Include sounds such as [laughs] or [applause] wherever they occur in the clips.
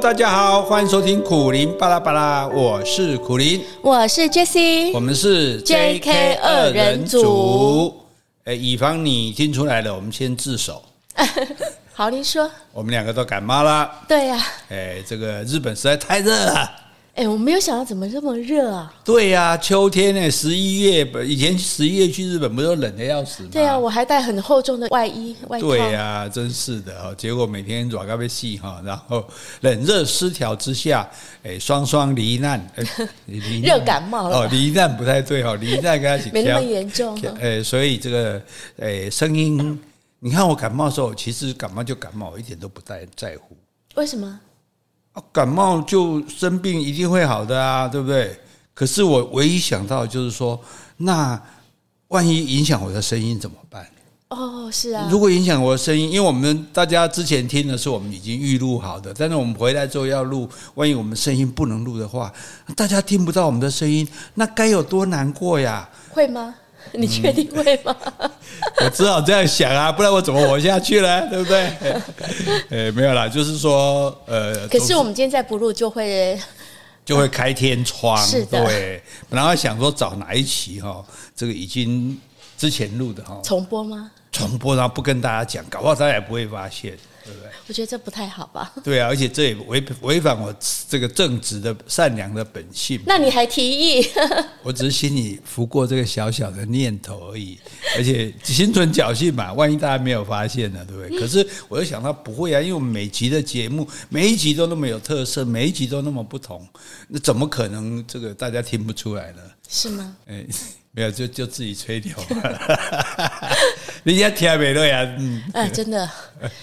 大家好，欢迎收听苦林巴拉巴拉，我是苦林，我是 Jessie，我们是 JK 二人组。哎，以防你听出来了，我们先自首。[laughs] 好，您说。我们两个都感冒了。对呀、啊。哎，这个日本实在太热了。哎，我没有想到怎么这么热啊！对呀、啊，秋天呢，十一月以前十一月去日本不都冷得要死吗？对呀、啊，我还带很厚重的外衣外套。对呀、啊，真是的哈！结果每天热到要死哈，然后冷热失调之下，哎，双双 [laughs] 罹难，热感冒了。哦，罹难不太对哈，罹难跟他一起 [laughs] 没那么严重。[laughs] 哎，所以这个哎声音，你看我感冒的时候，其实感冒就感冒，我一点都不在在乎。为什么？感冒就生病一定会好的啊，对不对？可是我唯一想到就是说，那万一影响我的声音怎么办？哦，是啊。如果影响我的声音，因为我们大家之前听的是我们已经预录好的，但是我们回来之后要录，万一我们声音不能录的话，大家听不到我们的声音，那该有多难过呀？会吗？[laughs] 你确定会吗？嗯、[laughs] 我只好这样想啊，不然我怎么活下去呢？[laughs] 对不对？呃，没有啦，就是说，呃，可是我们今天再不录就会就会开天窗，是的。对，本来想说找哪一期哈，这个已经之前录的哈，重播吗？重播，然后不跟大家讲，搞不好大家也不会发现。对不对？我觉得这不太好吧？对啊，而且这也违违反我这个正直的善良的本性。那你还提议？[laughs] 我只是心里拂过这个小小的念头而已，而且心存侥幸嘛，万一大家没有发现呢，对不对？可是我又想到不会啊，因为我们每集的节目每一集都那么有特色，每一集都那么不同，那怎么可能这个大家听不出来呢？是吗？哎。没有，就就自己吹牛。[laughs] 人家听没对啊，嗯，啊，真的，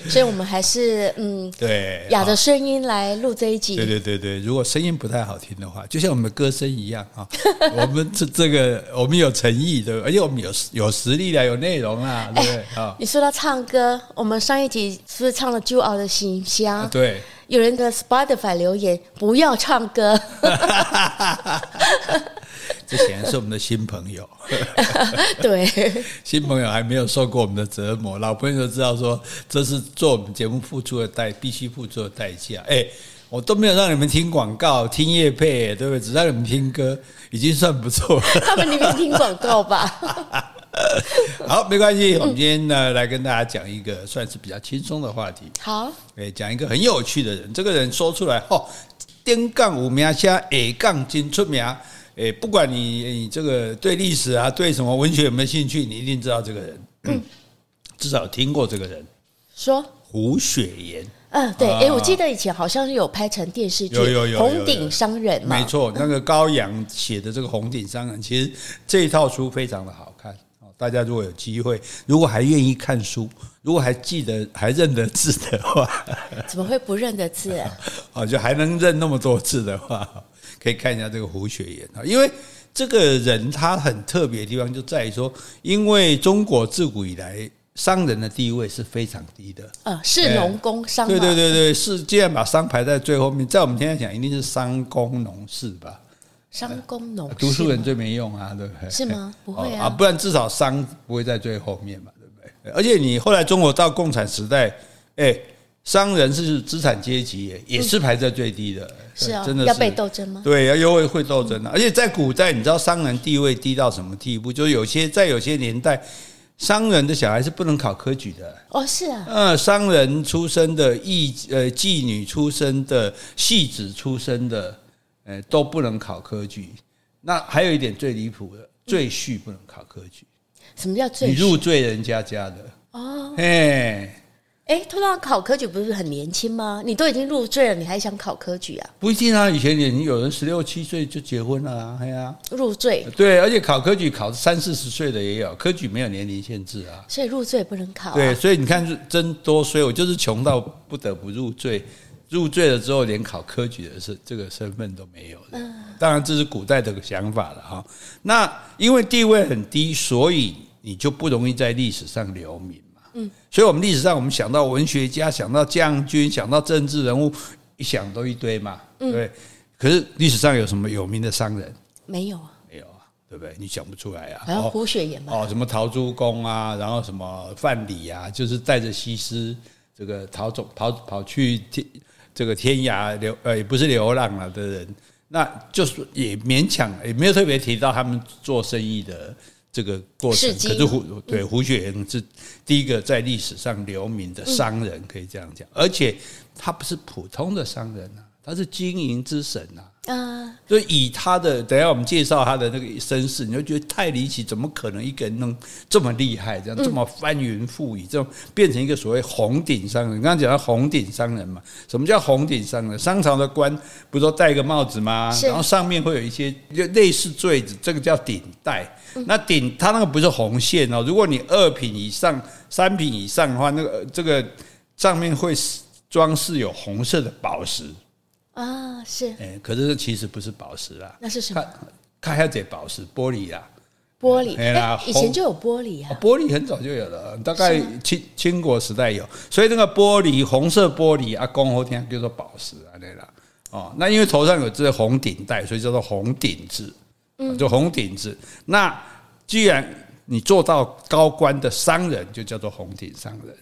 所以我们还是嗯，对，哑的声音来录这一集。对对对对，如果声音不太好听的话，就像我们的歌声一样啊，[laughs] 我们这这个我们有诚意对，而且我们有有实力的，有内容啊，对不对？啊，你说到唱歌，我们上一集是不是唱了《骄傲的行香》？对，有人的 Spotify 留言不要唱歌。[laughs] 这显然是我们的新朋友，[laughs] 对，新朋友还没有受过我们的折磨，老朋友知道说这是做我们节目付出的代，必须付出的代价。哎，我都没有让你们听广告、听乐配，对不对？只让你们听歌，已经算不错了。[laughs] 他们宁愿听广告吧。[laughs] 好，没关系，我们今天呢来跟大家讲一个算是比较轻松的话题。好，哎，讲一个很有趣的人，这个人说出来，哦，丁杠五名声，下杠金出名。诶，不管你你这个对历史啊，对什么文学有没有兴趣，你一定知道这个人，嗯，至少听过这个人。说胡雪岩，嗯，对，哎，我记得以前好像是有拍成电视剧，有有有《红顶商人》嘛，没错，那个高阳写的这个《红顶商人》，其实这一套书非常的好看。大家如果有机会，如果还愿意看书，如果还记得还认得字的话，怎么会不认得字啊？[laughs] 哦，就还能认那么多字的话。可以看一下这个胡雪岩啊，因为这个人他很特别的地方就在于说，因为中国自古以来商人的地位是非常低的，呃，是农工商，对对对对，是既然把商排在最后面，在我们现在讲一定是商工农士吧，商工农，读书人最没用啊，对不对？是吗？不会啊，不然至少商不会在最后面嘛，对不对？而且你后来中国到共产时代，哎。商人是资产阶级，也是排在最低的。嗯、是啊，真的是要被斗争吗？对，要优惠会斗争的。而且在古代，你知道商人地位低到什么地步？就有些在有些年代，商人的小孩是不能考科举的。哦，是啊。嗯，商人出身的妓呃妓女出身的戏子出身的，呃都不能考科举。那还有一点最离谱的，赘婿不能考科举。什么叫赘婿？你入赘人家家的哦。嘿。哎，通常考科举不是很年轻吗？你都已经入赘了，你还想考科举啊？不一定啊，以前已经有人十六七岁就结婚了啊，哎呀，入赘。对，而且考科举考三四十岁的也有，科举没有年龄限制啊。所以入赘不能考啊。对，所以你看，真多衰，我就是穷到不得不入赘，入赘了之后连考科举的是这个身份都没有的。嗯，当然这是古代的想法了哈。那因为地位很低，所以你就不容易在历史上留名。嗯，所以，我们历史上，我们想到文学家，想到将军，想到政治人物，一想都一堆嘛，对，对。可是历史上有什么有名的商人？没有啊，没有啊，对不对？你想不出来啊。还有胡雪岩嘛？哦，什么陶朱公啊，然后什么范蠡啊，就是带着西施这个逃走，跑跑去天这个天涯流呃也不是流浪了的人，那就是也勉强也没有特别提到他们做生意的这个过程。可是胡对胡雪岩是第一个在历史上留名的商人，可以这样讲，而且他不是普通的商人啊，他是经营之神啊。啊，所以以他的，等下我们介绍他的那个身世，你会觉得太离奇，怎么可能一个人能这么厉害，这样这么翻云覆雨，这种变成一个所谓红顶商人？刚刚讲到红顶商人嘛，什么叫红顶商人？商朝的官不是都戴个帽子吗？然后上面会有一些就类似坠子，这个叫顶戴。那顶它那个不是红线哦，如果你二品以上、三品以上的话，那个这个上面会装饰有红色的宝石。啊，是，哎，可是其实不是宝石啦，那是什么？看下这宝石，玻璃啦，玻璃，哎啦，以前就有玻璃啊，玻璃很早就有了，大概清清国时代有，所以那个玻璃，红色玻璃啊，公后天叫做宝石啊，对啦，哦，那因为头上有这个红顶戴，所以叫做红顶字，嗯，就红顶字。那既然你做到高官的商人，就叫做红顶商人。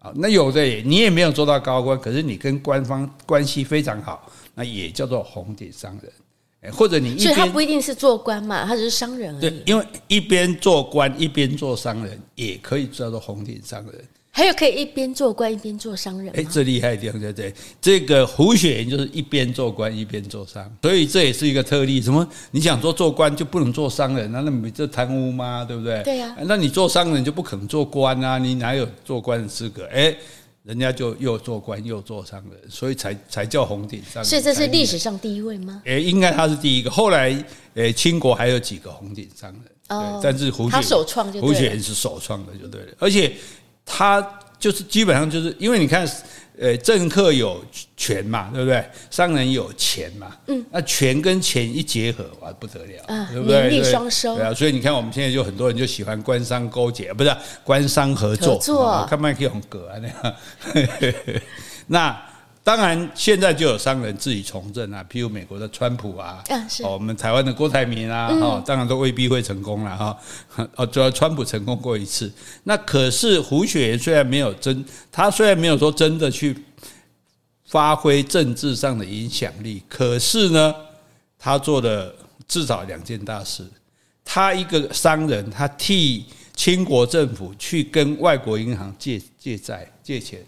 啊，那有的你也没有做到高官，可是你跟官方关系非常好，那也叫做红顶商人，或者你一，所以他不一定是做官嘛，他只是商人而已。对，因为一边做官一边做商人，也可以叫做红顶商人。还有可以一边做官一边做商人，哎，这厉害的地方对不对？这个胡雪岩就是一边做官一边做商，所以这也是一个特例。什么？你想说做官就不能做商人？那那你这贪污吗？对不对？对呀。那你做商人就不可能做官啊？你哪有做官的资格？哎，人家就又做官又做商人，所以才才叫红顶商人。所以这是历史上第一位吗？哎，应该他是第一个。后来，哎，清国还有几个红顶商人，哦，但是胡雪他首创就胡雪岩是首创的，就对了。而且他。就是基本上就是因为你看，呃，政客有权嘛，对不对？商人有钱嘛，嗯，那权跟钱一结合，哇，不得了，啊、对不对？名利双收，对啊。所以你看，我们现在就很多人就喜欢官商勾结，不是官商合作，合作，看麦克红格啊那样，[laughs] 那。当然，现在就有商人自己从政啊，譬如美国的川普啊，哦，我们台湾的郭台铭啊，哦，当然都未必会成功了哈。哦，主要川普成功过一次，那可是胡雪岩虽然没有真，他虽然没有说真的去发挥政治上的影响力，可是呢，他做了至少两件大事。他一个商人，他替清国政府去跟外国银行借借债借钱。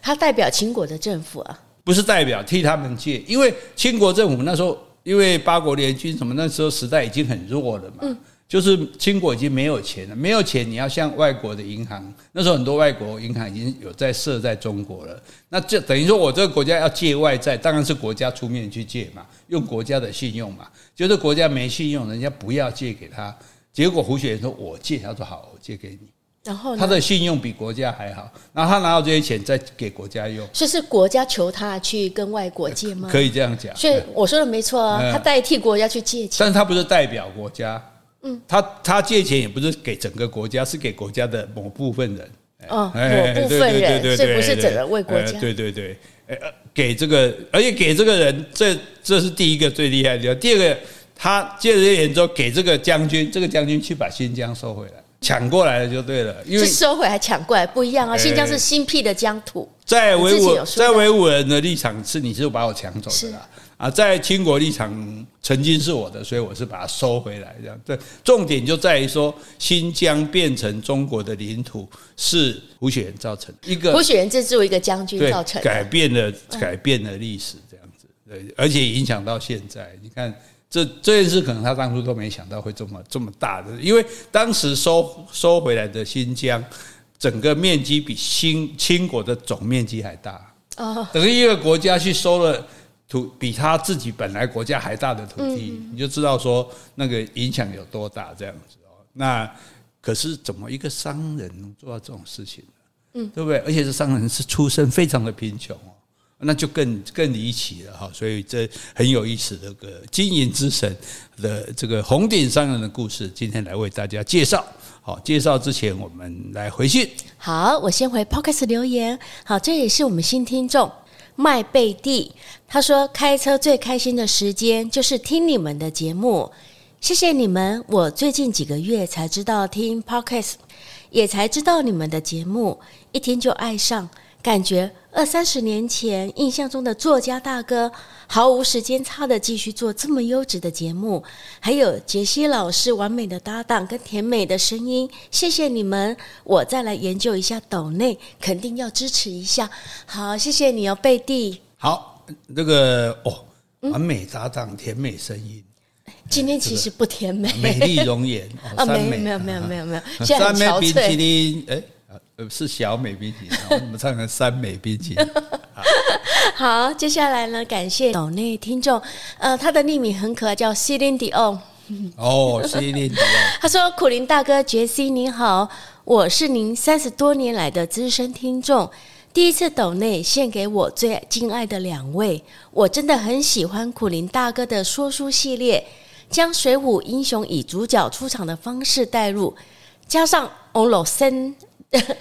他代表秦国的政府啊，不是代表替他们借，因为秦国政府那时候因为八国联军什么，那时候时代已经很弱了嘛，嗯，就是秦国已经没有钱了，没有钱你要向外国的银行，那时候很多外国银行已经有在设在中国了，那这等于说我这个国家要借外债，当然是国家出面去借嘛，用国家的信用嘛，就是国家没信用，人家不要借给他，结果胡雪岩说我借，他说好，我借给你。然后他的信用比国家还好，然后他拿到这些钱再给国家用，所以是国家求他去跟外国借吗？可以这样讲。所以我说的没错啊，他代替国家去借钱，但是他不是代表国家，嗯，他他借钱也不是给整个国家，是给国家的某部分人，哦，某部分人，这不是整个为国家，对对对，呃，给这个，而且给这个人，这这是第一个最厉害的地方。第二个，他借了这些钱之后，给这个将军，这个将军去把新疆收回来。抢过来了就对了，因为是收回还抢过来不一样啊！新疆是新辟的疆土，在维吾在维吾人的立场是你是把我抢走的啦啊，在清国立场曾经是我的，所以我是把它收回来这样。对，重点就在于说新疆变成中国的领土是胡雪岩造成的一个，胡雪岩这作为一个将军造成的改变了改变了历史这样子，对，而且影响到现在，你看。这这件事可能他当初都没想到会这么这么大的，因为当时收收回来的新疆，整个面积比新清国的总面积还大哦，等于一个国家去收了土比他自己本来国家还大的土地，你就知道说那个影响有多大这样子哦。那可是怎么一个商人能做到这种事情呢？嗯，对不对？而且这商人是出身非常的贫穷哦。那就更更离奇了哈，所以这很有意思的这个经营之神的这个红顶商人的故事，今天来为大家介绍。好，介绍之前我们来回信。好，我先回 Podcast 留言。好，这也是我们新听众麦贝蒂，他说开车最开心的时间就是听你们的节目，谢谢你们。我最近几个月才知道听 Podcast，也才知道你们的节目，一听就爱上。感觉二三十年前印象中的作家大哥，毫无时间差的继续做这么优质的节目，还有杰西老师完美的搭档跟甜美的声音，谢谢你们！我再来研究一下抖内，肯定要支持一下。好，谢谢你哦，贝蒂。好，这个哦，完美搭档，甜美声音。今天其实不甜美，美丽容颜 [laughs] 啊，没有没有没有没有没有，三美冰淇淋，哎，呃，是小美冰淇淋，我们唱成三美冰淇淋。[laughs] 好，接下来呢，感谢岛内听众，呃，他的匿名很可爱，叫 Celine Dion。哦，Celine Dion。[laughs] 他说：“苦林大哥杰西你好，我是您三十多年来的资深听众。”第一次抖内献给我最敬爱的两位，我真的很喜欢苦林大哥的说书系列，将水浒英雄以主角出场的方式带入，加上翁老生、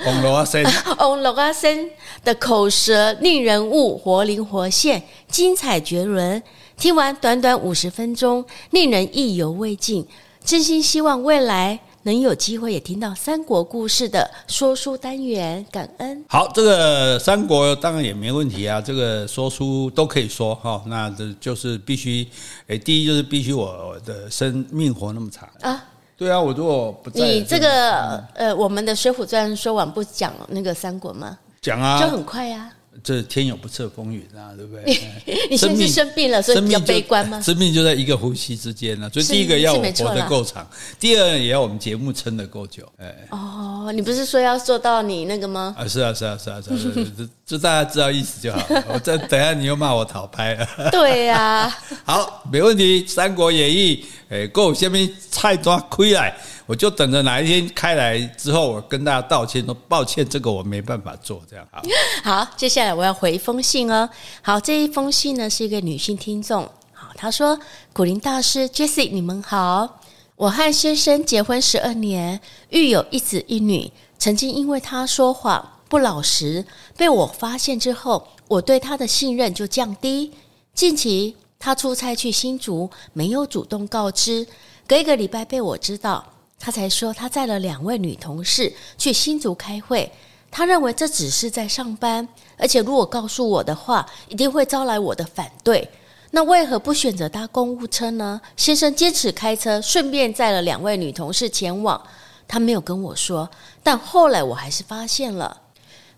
翁老生、翁老生的口舌令人物活灵活现，精彩绝伦。听完短短五十分钟，令人意犹未尽。真心希望未来。能有机会也听到三国故事的说书单元，感恩。好，这个三国当然也没问题啊，这个说书都可以说哈。那这就是必须，诶，第一就是必须我的生命活那么长啊。对啊，我如果不在，你这个呃，我们的《水浒传》说完不讲那个三国吗？讲啊，就很快呀。这天有不测风云啊，对不对？[laughs] 你现在是生病了，所以比较悲观吗？生命就在一个呼吸之间呢。所以第一个要我活得够长，第二也要我们节目撑得够久。哎，哦，你不是说要做到你那个吗？啊，是啊，是啊，是啊，是啊，这 [laughs] 这大家知道意思就好。我再等下你又骂我讨拍了。[laughs] 对呀，好，没问题。《三国演义》哎，够下面菜抓亏来。我就等着哪一天开来之后，我跟大家道歉，说抱歉，这个我没办法做，这样好。[laughs] 好，接下来我要回一封信哦。好，这一封信呢是一个女性听众。好，她说：“古林大师，Jessie，你们好。我和先生结婚十二年，育有一子一女。曾经因为他说谎不老实，被我发现之后，我对他的信任就降低。近期他出差去新竹，没有主动告知，隔一个礼拜被我知道。”他才说，他载了两位女同事去新竹开会。他认为这只是在上班，而且如果告诉我的话，一定会招来我的反对。那为何不选择搭公务车呢？先生坚持开车，顺便载了两位女同事前往。他没有跟我说，但后来我还是发现了。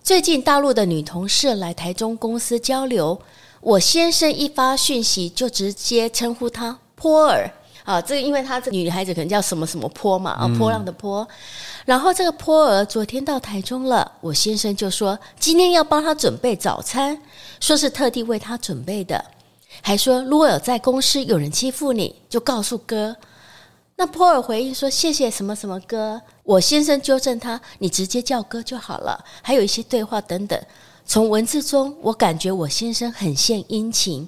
最近大陆的女同事来台中公司交流，我先生一发讯息就直接称呼她波儿。啊，这个因为她这女孩子可能叫什么什么坡嘛，啊，波浪的波。然后这个坡儿昨天到台中了，我先生就说今天要帮她准备早餐，说是特地为她准备的，还说如果有在公司有人欺负你，就告诉哥。那波儿回应说谢谢什么什么哥，我先生纠正他，你直接叫哥就好了。还有一些对话等等，从文字中我感觉我先生很献殷勤。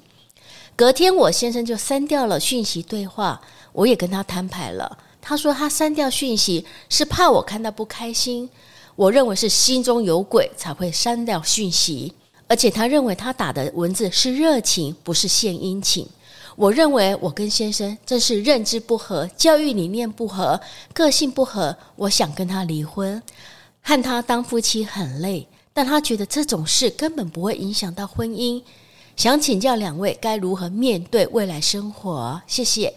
隔天，我先生就删掉了讯息对话。我也跟他摊牌了，他说他删掉讯息是怕我看到不开心。我认为是心中有鬼才会删掉讯息，而且他认为他打的文字是热情，不是献殷勤。我认为我跟先生正是认知不合、教育理念不合、个性不合。我想跟他离婚，和他当夫妻很累，但他觉得这种事根本不会影响到婚姻。想请教两位该如何面对未来生活？谢谢。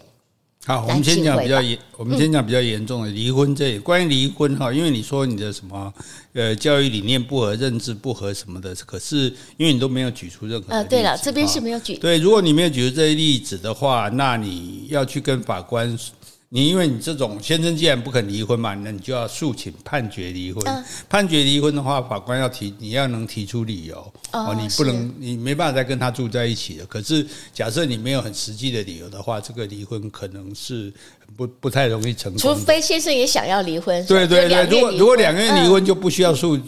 好，我们先讲比较严，我们先讲比较严重的离婚这里。关于离婚哈，因为你说你的什么呃教育理念不合、认知不合什么的，可是因为你都没有举出任何呃，对了，这边是没有举。对，如果你没有举出这些例子的话，那你要去跟法官。你因为你这种先生既然不肯离婚嘛，那你就要诉请判决离婚。嗯、判决离婚的话，法官要提，你要能提出理由哦，你不能，你没办法再跟他住在一起了。可是假设你没有很实际的理由的话，这个离婚可能是不不太容易成功。除非先生也想要离婚。对对对，如果如果两个人离婚就不需要诉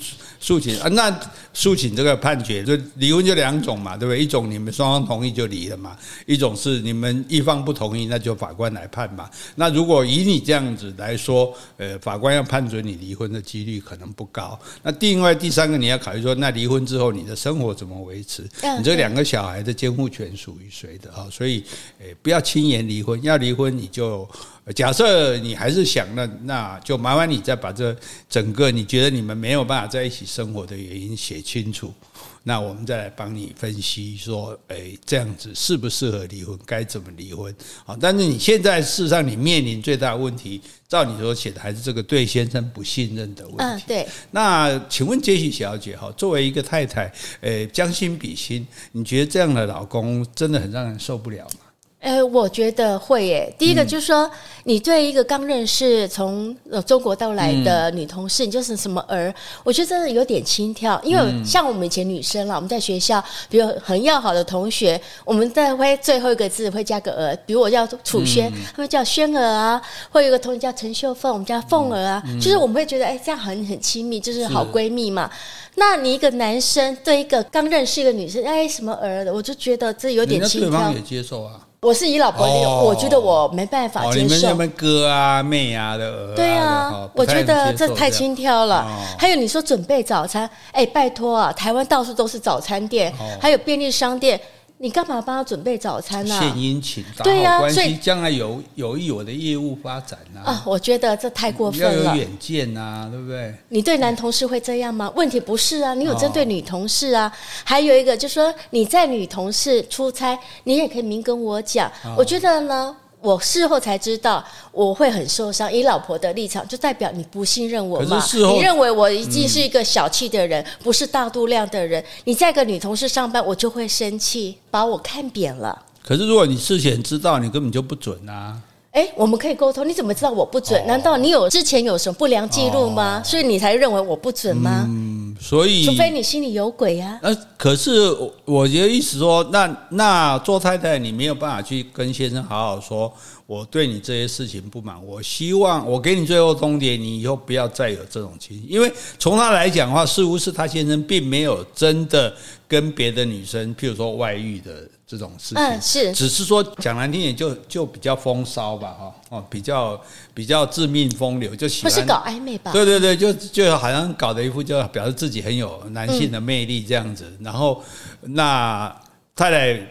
诉请啊，那诉请这个判决就离婚就两种嘛，对不对？一种你们双方同意就离了嘛，一种是你们一方不同意，那就法官来判嘛。那如果以你这样子来说，呃，法官要判准你离婚的几率可能不高。那另外第三个你要考虑说，那离婚之后你的生活怎么维持？你这两个小孩的监护权属于谁的啊？所以，呃，不要轻言离婚。要离婚你就假设你还是想那，那就麻烦你再把这整个你觉得你们没有办法在一起生活的原因写清楚。那我们再来帮你分析说，诶，这样子适不适合离婚？该怎么离婚？好，但是你现在事实上你面临最大的问题，照你所写的，还是这个对先生不信任的问题。嗯，对。那请问杰西小姐哈，作为一个太太，诶，将心比心，你觉得这样的老公真的很让人受不了吗？呃，我觉得会耶。第一个就是说，你对一个刚认识从中国到来的女同事，你就是什么儿？我觉得真的有点轻佻。因为像我们以前女生啦，我们在学校，比如很要好的同学，我们在会最后一个字会加个儿，比如我叫楚轩，他们叫轩儿啊，或有一个同学叫陈秀凤，我们叫凤儿啊，就是我们会觉得，哎，这样很很亲密，就是好闺蜜嘛。那你一个男生对一个刚认识一个女生，哎，什么儿的，我就觉得这有点轻佻。对方也接受啊。我是以老婆我觉得我没办法接受。哦、你们什么哥啊、妹啊的啊？对啊，我觉得这太轻佻了。哦、还有你说准备早餐，哎，拜托啊，台湾到处都是早餐店，哦、还有便利商店。你干嘛帮他准备早餐呢？献殷勤，对呀，所以将来有有益我的业务发展啊。啊，我觉得这太过分了。要有远见呐，对不对？你对男同事会这样吗？问题不是啊，你有针对女同事啊。还有一个就是说你在女同事出差，你也可以明跟我讲。我觉得呢。我事后才知道，我会很受伤。以老婆的立场，就代表你不信任我嘛？你认为我已经是一个小气的人，嗯、不是大度量的人。你再个女同事上班，我就会生气，把我看扁了。可是如果你事前知道，你根本就不准啊。哎，我们可以沟通。你怎么知道我不准？难道你有之前有什么不良记录吗？所以你才认为我不准吗？嗯，所以除非你心里有鬼啊。呃，可是我觉得意思说，那那做太太，你没有办法去跟先生好好说。我对你这些事情不满，我希望我给你最后通牒，你以后不要再有这种情形。因为从他来讲的话，似乎是他先生并没有真的跟别的女生，譬如说外遇的这种事情，嗯，是，只是说讲难听点，就就比较风骚吧，哈，哦，比较比较致命风流，就喜欢，不是搞暧昧吧？对对对，就就好像搞得一副就表示自己很有男性的魅力这样子，嗯、然后那太太。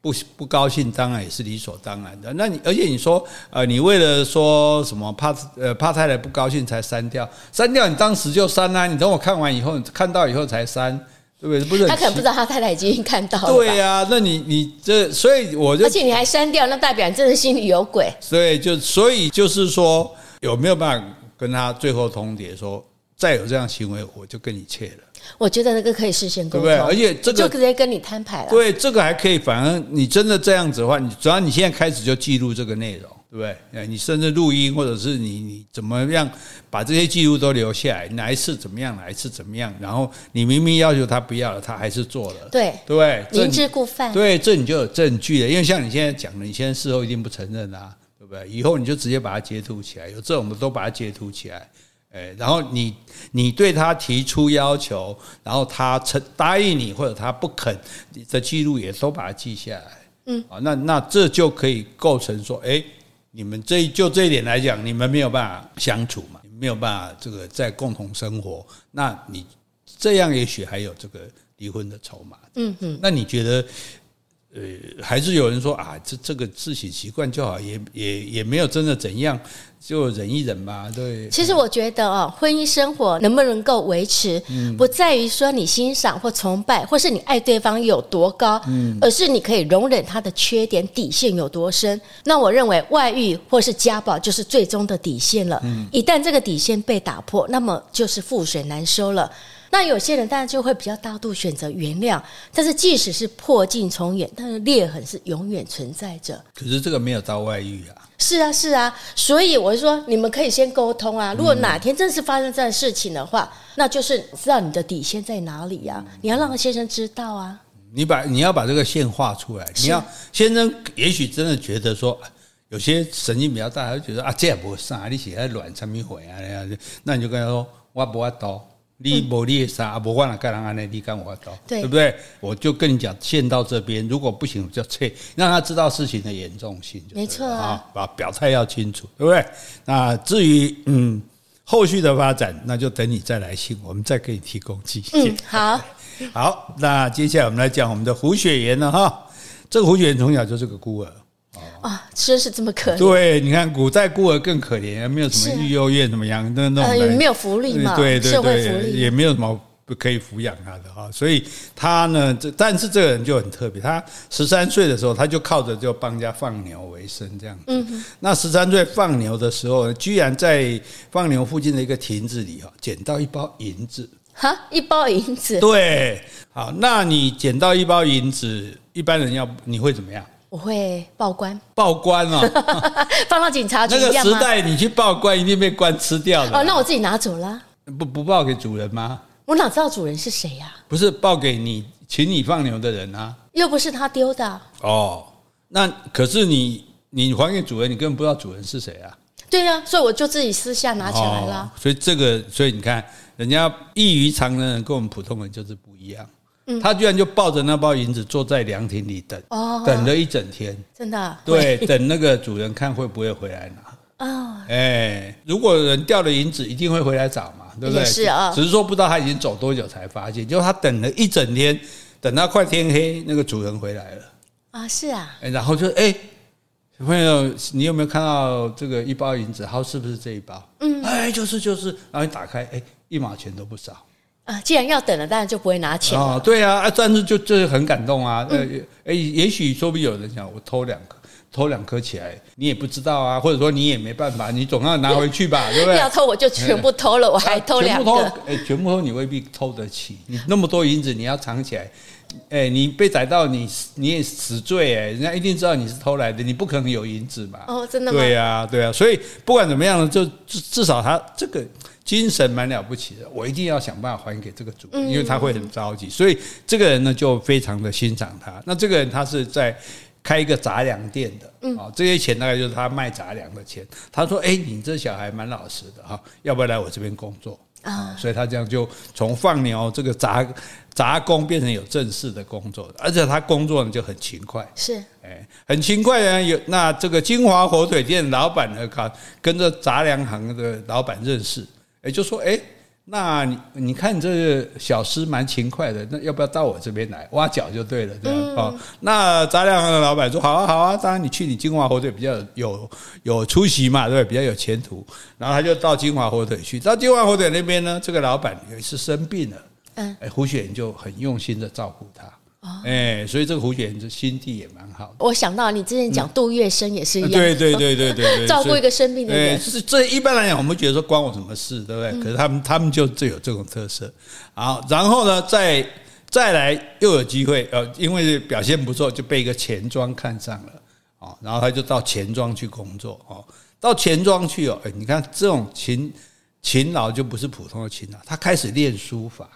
不不高兴，当然也是理所当然的。那你而且你说，呃，你为了说什么怕呃怕太太不高兴才删掉，删掉你当时就删啊，你等我看完以后，你看到以后才删，对不对？不是他可能不知道他太太已经看到了。对呀、啊，那你你这所以我就而且你还删掉，那代表你真的心里有鬼。所以就所以就是说，有没有办法跟他最后通牒说，再有这样行为，我就跟你切了。我觉得那个可以事先沟通，对不对？而且这个就直接跟你摊牌了。对，这个还可以。反而你真的这样子的话，你只要你现在开始就记录这个内容，对不对？你甚至录音，或者是你你怎么样把这些记录都留下来，哪一次怎么样，哪一次怎么样，然后你明明要求他不要了，他还是做了，对对不对？明知故犯，对，这你就有证据了。因为像你现在讲的，你现在事后一定不承认啊，对不对？以后你就直接把它截图起来，有这种的都把它截图起来。哎，然后你你对他提出要求，然后他承答应你，或者他不肯，你的记录也都把它记下来。嗯，啊，那那这就可以构成说，哎，你们这就这一点来讲，你们没有办法相处嘛，没有办法这个在共同生活，那你这样也许还有这个离婚的筹码。嗯嗯，那你觉得？呃，还是有人说啊，这这个自己习惯就好，也也也没有真的怎样，就忍一忍吧。对，其实我觉得哦，婚姻生活能不能够维持，不在于说你欣赏或崇拜，或是你爱对方有多高，而是你可以容忍他的缺点，底线有多深。那我认为外遇或是家暴就是最终的底线了。一旦这个底线被打破，那么就是覆水难收了。那有些人当然就会比较大度选择原谅，但是即使是破镜重圆，但是裂痕是永远存在着。可是这个没有到外遇啊。是啊，是啊，所以我就说你们可以先沟通啊。如果哪天真是发生这样事情的话，嗯、那就是知道你的底线在哪里呀、啊。你要让先生知道啊。你把你要把这个线画出来。你要先生也许真的觉得说，有些神经比较大，他就觉得啊，这也不啥，你写在乱什么回啊？那你就跟他说，我不会刀。你无你的啥，无管了干人安内，你干我刀，对不对？我就跟你讲，线到这边，如果不行就撤，让他知道事情的严重性。没错啊，把表态要清楚，对不对？那至于嗯后续的发展，那就等你再来信，我们再给你提供意见。嗯，好，[laughs] 好，那接下来我们来讲我们的胡雪岩了哈。这个胡雪岩从小就是个孤儿。啊，真是这么可怜。对，你看古代孤儿更可怜，没有什么育幼院，怎么样那那种，也没有福利嘛，对对对，也没有什么可以抚养他的哈。所以他呢，这但是这个人就很特别，他十三岁的时候，他就靠着就帮人家放牛为生这样子。嗯。那十三岁放牛的时候，居然在放牛附近的一个亭子里哈，捡到一包银子。哈，一包银子。对，好，那你捡到一包银子，一般人要你会怎么样？我会报官，报官哦，[laughs] 放到警察局。那个时代，你去报官一定被官吃掉的。哦，那我自己拿走了。不不报给主人吗？我哪知道主人是谁呀？不是报给你请你放牛的人啊。又不是他丢的。哦，那可是你你还给主人，你根本不知道主人是谁啊。对呀，所以我就自己私下拿起来了。所以这个，所以你看，人家异于常人跟我们普通人就是不一样。他居然就抱着那包银子坐在凉亭里等，等了一整天，真的。对，等那个主人看会不会回来拿。啊，哎，如果人掉了银子，一定会回来找嘛，对不对？是啊，只是说不知道他已经走多久才发现，就他等了一整天，等到快天黑，那个主人回来了。啊，是啊。然后就哎，小朋友，你有没有看到这个一包银子？好，是不是这一包？嗯，哎，就是就是，然后一打开，哎，一毛钱都不少。啊，既然要等了，当然就不会拿钱哦，对啊，啊，但是就就是很感动啊。呃，哎，也许说不定有人想，我偷两颗，偷两颗起来，你也不知道啊，或者说你也没办法，你总要拿回去吧，[laughs] 对不对？要偷我就全部偷了，我 [laughs] 还偷两个。哎，全部偷你未必偷得起，你那么多银子你要藏起来，哎，你被逮到你你也死罪哎，人家一定知道你是偷来的，你不可能有银子嘛。哦，真的吗？对呀，对啊，所以不管怎么样呢，就至至少他这个。精神蛮了不起的，我一定要想办法还给这个主人，因为他会很着急，所以这个人呢就非常的欣赏他。那这个人他是在开一个杂粮店的，啊，这些钱大概就是他卖杂粮的钱。他说：“哎，你这小孩蛮老实的哈，要不要来我这边工作？”啊，所以他这样就从放牛这个杂杂工变成有正式的工作，而且他工作呢就很勤快，是，哎，很勤快呢。有那这个金华火腿店老板呢，跟跟着杂粮行的老板认识。也就说，哎，那你你看你这个小师蛮勤快的，那要不要到我这边来挖角就对了，这样啊？那杂粮行的老板说，好啊，好啊，当然你去你金华火腿比较有有出息嘛，对，比较有前途。然后他就到金华火腿去，到金华火腿那边呢，这个老板有一次生病了，嗯，哎，胡雪岩就很用心的照顾他。哎，所以这个胡雪岩这心地也蛮好的。我想到你之前讲杜月笙也是一样，对对对对对，[laughs] 照顾一个生病的人。是这一般来讲，我们觉得说关我什么事，对不对？可是他们他们就最有这种特色。好，然后呢，再再来又有机会，呃，因为表现不错，就被一个钱庄看上了，哦，然后他就到钱庄去工作，哦，到钱庄去哦，哎，你看这种勤勤劳就不是普通的勤劳，他开始练书法。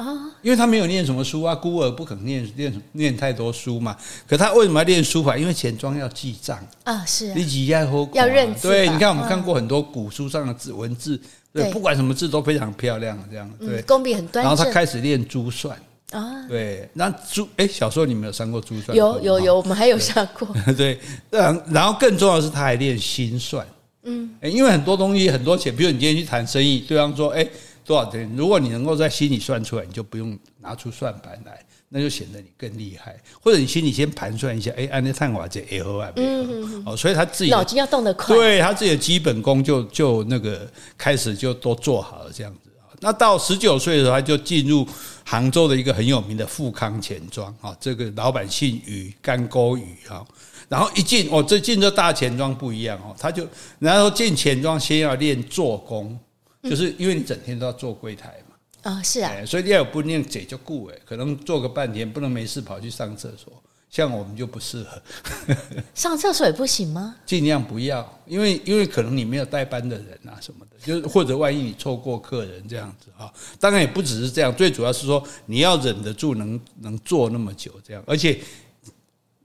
啊，因为他没有念什么书啊，孤儿不可能念念念太多书嘛。可他为什么要练书法？因为钱庄要记账啊，是啊，你要要认字。对，你看我们看过很多古书上的字文字，对，不管什么字都非常漂亮，这样对，工笔很端正。然后他开始练珠算啊，对，那珠哎，小时候你们有上过珠算？有有有，我们还有上过。[laughs] 对，然然后更重要的是他还练心算，嗯，因为很多东西很多钱，比如你今天去谈生意，对方说哎。多少天？如果你能够在心里算出来，你就不用拿出算盘来，那就显得你更厉害。或者你心里先盘算一下，哎，按那碳瓦这也合啊，嗯，哦，所以他自己脑筋要动得快，对他自己的基本功就就那个开始就都做好了这样子。那到十九岁的时候，他就进入杭州的一个很有名的富康钱庄啊，这个老板姓余，干勾余哈。然后一进哦，这进这大钱庄不一样哦，他就然后进钱庄先要练做工。就是因为你整天都要做柜台嘛，啊是啊，所以你要有不念解就顾哎，可能做个半天，不能没事跑去上厕所。像我们就不适合，[laughs] 上厕所也不行吗？尽量不要，因为因为可能你没有带班的人啊什么的，就是或者万一你错过客人这样子啊，当然也不只是这样，最主要是说你要忍得住能能做那么久这样，而且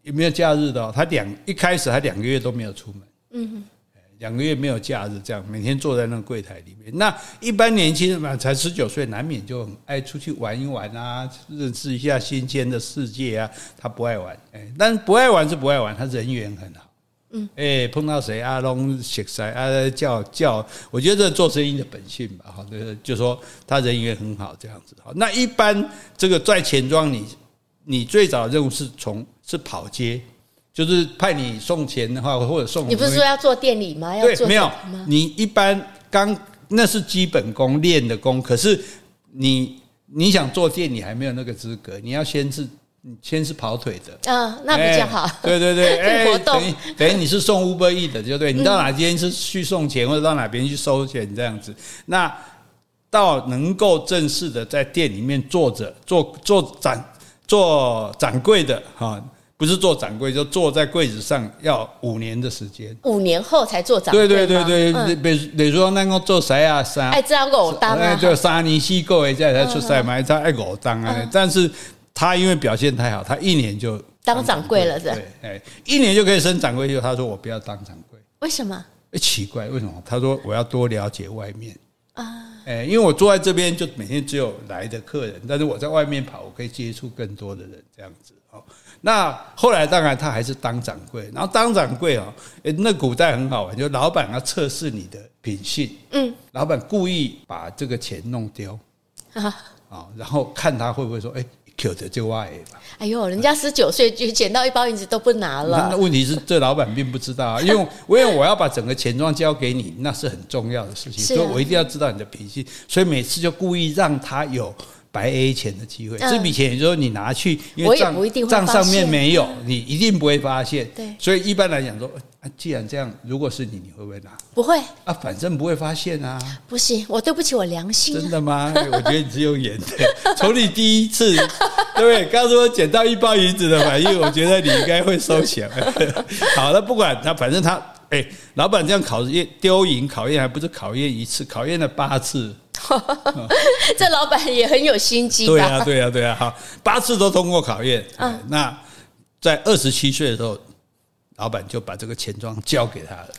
有没有假日的？他两一开始他两个月都没有出门，嗯哼。两个月没有假日，这样每天坐在那个柜台里面。那一般年轻人嘛，才十九岁，难免就很爱出去玩一玩啊，认识一下新鲜的世界啊。他不爱玩，哎，但不爱玩是不爱玩，他人缘很好。嗯，哎，碰到谁阿龙谢塞啊，叫叫，我觉得这做生意的本性吧，好，就是就说他人缘很好这样子。好，那一般这个在钱庄，你你最早的任务是从是跑街。就是派你送钱的话，或者送你不是说要做店里吗？要做对，没有，你一般刚那是基本功练的功，可是你你想做店，你还没有那个资格，你要先是。你先是跑腿的，嗯，那比较好。欸、对对对，[laughs] 哎、欸，等于等于你是送 Uber Eats 的，就对。你到哪边是去送钱，或者到哪边去收钱这样子。那到能够正式的在店里面坐着做做展做掌柜的哈，不是做掌柜，就坐在柜子上要五年的时间。五年后才做掌柜。对对对对，比如比如说那个做谁啊三，哎，这样我当啊，就三年四个月才出赛嘛，才爱我当啊，但是。他因为表现太好，他一年就当掌柜了，是哎，一年就可以升掌柜。就他说我不要当掌柜，为什么？哎，奇怪，为什么？他说我要多了解外面啊，哎，因为我坐在这边就每天只有来的客人，但是我在外面跑，我可以接触更多的人，这样子哦。那后来当然他还是当掌柜，然后当掌柜哦，哎，那古代很好玩，就老板要测试你的品性，嗯，老板故意把这个钱弄丢啊，啊，[laughs] 然后看他会不会说，哎。Q 的就外吧。哎呦，人家十九岁就捡到一包银子都不拿了。那问题是，这老板并不知道啊，因为 [laughs] 因为我要把整个钱庄交给你，那是很重要的事情，所以我一定要知道你的脾气，所以每次就故意让他有。白 A 钱的机会，这笔钱也就是说你拿去，因为账账上面没有，你一定不会发现。对，所以一般来讲说，既然这样，如果是你，你会不会拿？不会啊，反正不会发现啊。不行，我对不起我良心。真的吗？我觉得你是用演的。从你第一次，对不对？刚说捡到一包银子的反应，我觉得你应该会收钱。[laughs] 好了，不管他，反正他，哎，老板这样考验丢银考验，还不是考验一次，考验了八次。[laughs] 这老板也很有心机。对呀，对呀，对呀，好，八次都通过考验。嗯，那在二十七岁的时候，老板就把这个钱庄交给他了，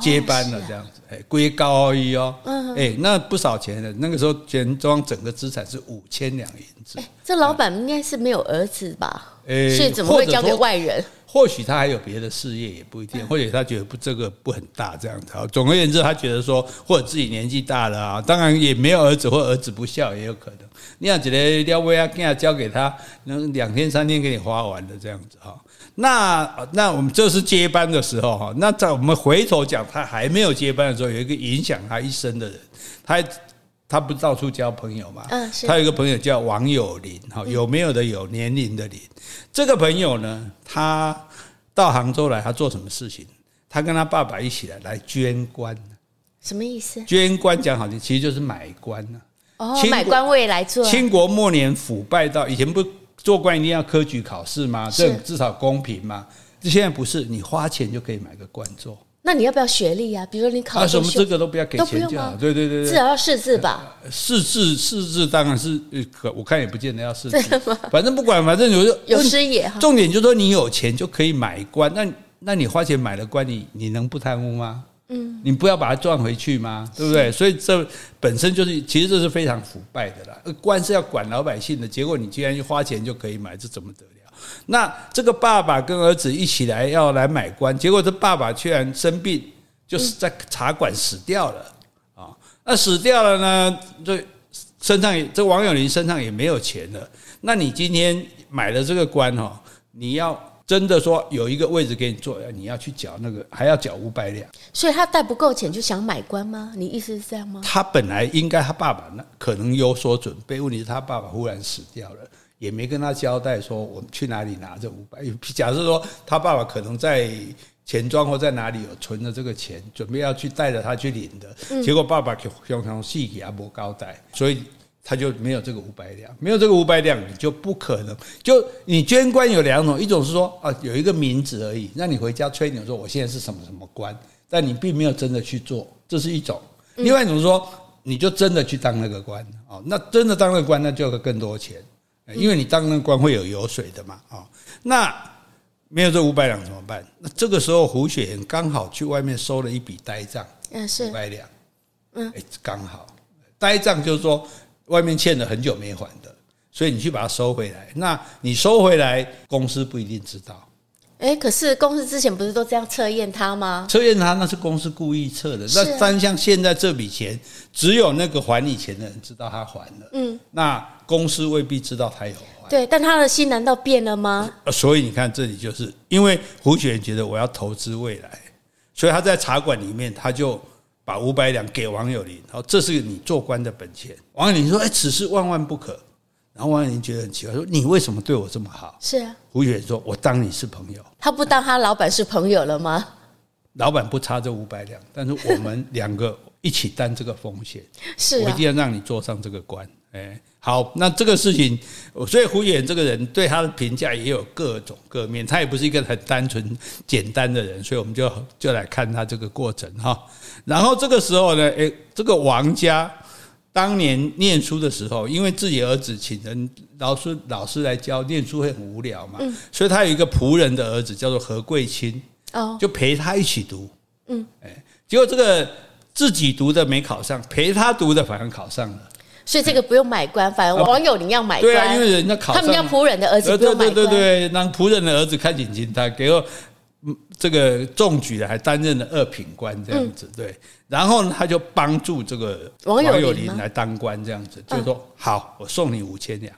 接班了，这样子。哎，归高而已哦。嗯，哎，那不少钱的。那个时候钱庄整个资产是五千两银子。这老板应该是没有儿子吧？哎，所以怎么会交给外人？或许他还有别的事业，也不一定。或者他觉得不这个不很大这样子。好，总而言之，他觉得说，或者自己年纪大了啊，当然也没有儿子，或儿子不孝也有可能。你要觉得要不要给他交给他，能两天三天给你花完的这样子哈。那那我们这是接班的时候哈。那在我们回头讲，他还没有接班的时候，有一个影响他一生的人，他。他不到处交朋友嘛？嗯，是。他有一个朋友叫王有龄，哈，有没有的有，年龄的龄。这个朋友呢，他到杭州来，他做什么事情？他跟他爸爸一起来来捐官。什么意思？捐官讲好听，其实就是买官呢。哦，买官位来做。清国末年腐败到以前不做官一定要科举考试吗？这至少公平吗？这。现在不是，你花钱就可以买个官做。那你要不要学历啊？比如说你考啊，什么资格都不要给钱就好。对对对对，至少要识字吧？识字识字当然是可，我看也不见得要识字。反正不管，反正有有师爷哈。重点就是说你有钱就可以买官，那那你花钱买了官，你你能不贪污吗？嗯，你不要把它赚回去吗？对不对？所以这本身就是，其实这是非常腐败的啦。官是要管老百姓的，结果你竟然花钱就可以买，这怎么得了？那这个爸爸跟儿子一起来要来买官，结果这爸爸居然生病，就是在茶馆死掉了啊！那死掉了呢，这身上也这王永林身上也没有钱了。那你今天买了这个官哦，你要真的说有一个位置给你坐，你要去缴那个还要缴五百两。所以他带不够钱就想买官吗？你意思是这样吗？他本来应该他爸爸那可能有所准备，问题是他爸爸忽然死掉了。也没跟他交代说我们去哪里拿这五百。假设说他爸爸可能在钱庄或在哪里有存的这个钱，准备要去带着他去领的，结果爸爸就常常细给他没交代，所以他就没有这个五百两，没有这个五百两，你就不可能。就你捐官有两种，一种是说啊有一个名字而已，让你回家吹牛说我现在是什么什么官，但你并没有真的去做，这是一种。另外一种是说你就真的去当那个官哦，那真的当那个官，那就要更多钱。因为你当那官会有油水的嘛，啊，那没有这五百两怎么办？那这个时候胡雪岩刚好去外面收了一笔呆账，嗯，是五百两，嗯，哎，刚好呆账就是说外面欠了很久没还的，所以你去把它收回来。那你收回来，公司不一定知道。哎，可是公司之前不是都这样测验他吗？测验他那是公司故意测的。那单像现在这笔钱，只有那个还你钱的人知道他还了。嗯，那公司未必知道他有还。对，但他的心难道变了吗？所以你看，这里就是因为胡雪岩觉得我要投资未来，所以他在茶馆里面，他就把五百两给王有林，然后这是你做官的本钱。王有林说：“哎，此事万万不可。”然后王有林觉得很奇怪，说：“你为什么对我这么好？”是啊，胡雪岩说：“我当你是朋友。”他不当他老板是朋友了吗？[laughs] 老板不差这五百两，但是我们两个一起担这个风险，[laughs] 是、啊、我一定要让你坐上这个官。哎，好，那这个事情，所以胡雪岩这个人对他的评价也有各种各面，他也不是一个很单纯简单的人，所以我们就就来看他这个过程哈。然后这个时候呢，哎，这个王家当年念书的时候，因为自己儿子请人老师老师来教，念书会很无聊嘛，所以他有一个仆人的儿子叫做何贵清。哦，就陪他一起读，嗯，哎，结果这个自己读的没考上，陪他读的反而考上了，所以这个不用买官，反而王友林要买官，对啊，因为人家考上，他们家仆人的儿子不用买官，对对对对，让仆人的儿子看紧紧他，给我这个中举的，还担任了二品官这样子，对，然后呢，他就帮助这个王友林来当官这样子，就说好，我送你五千两，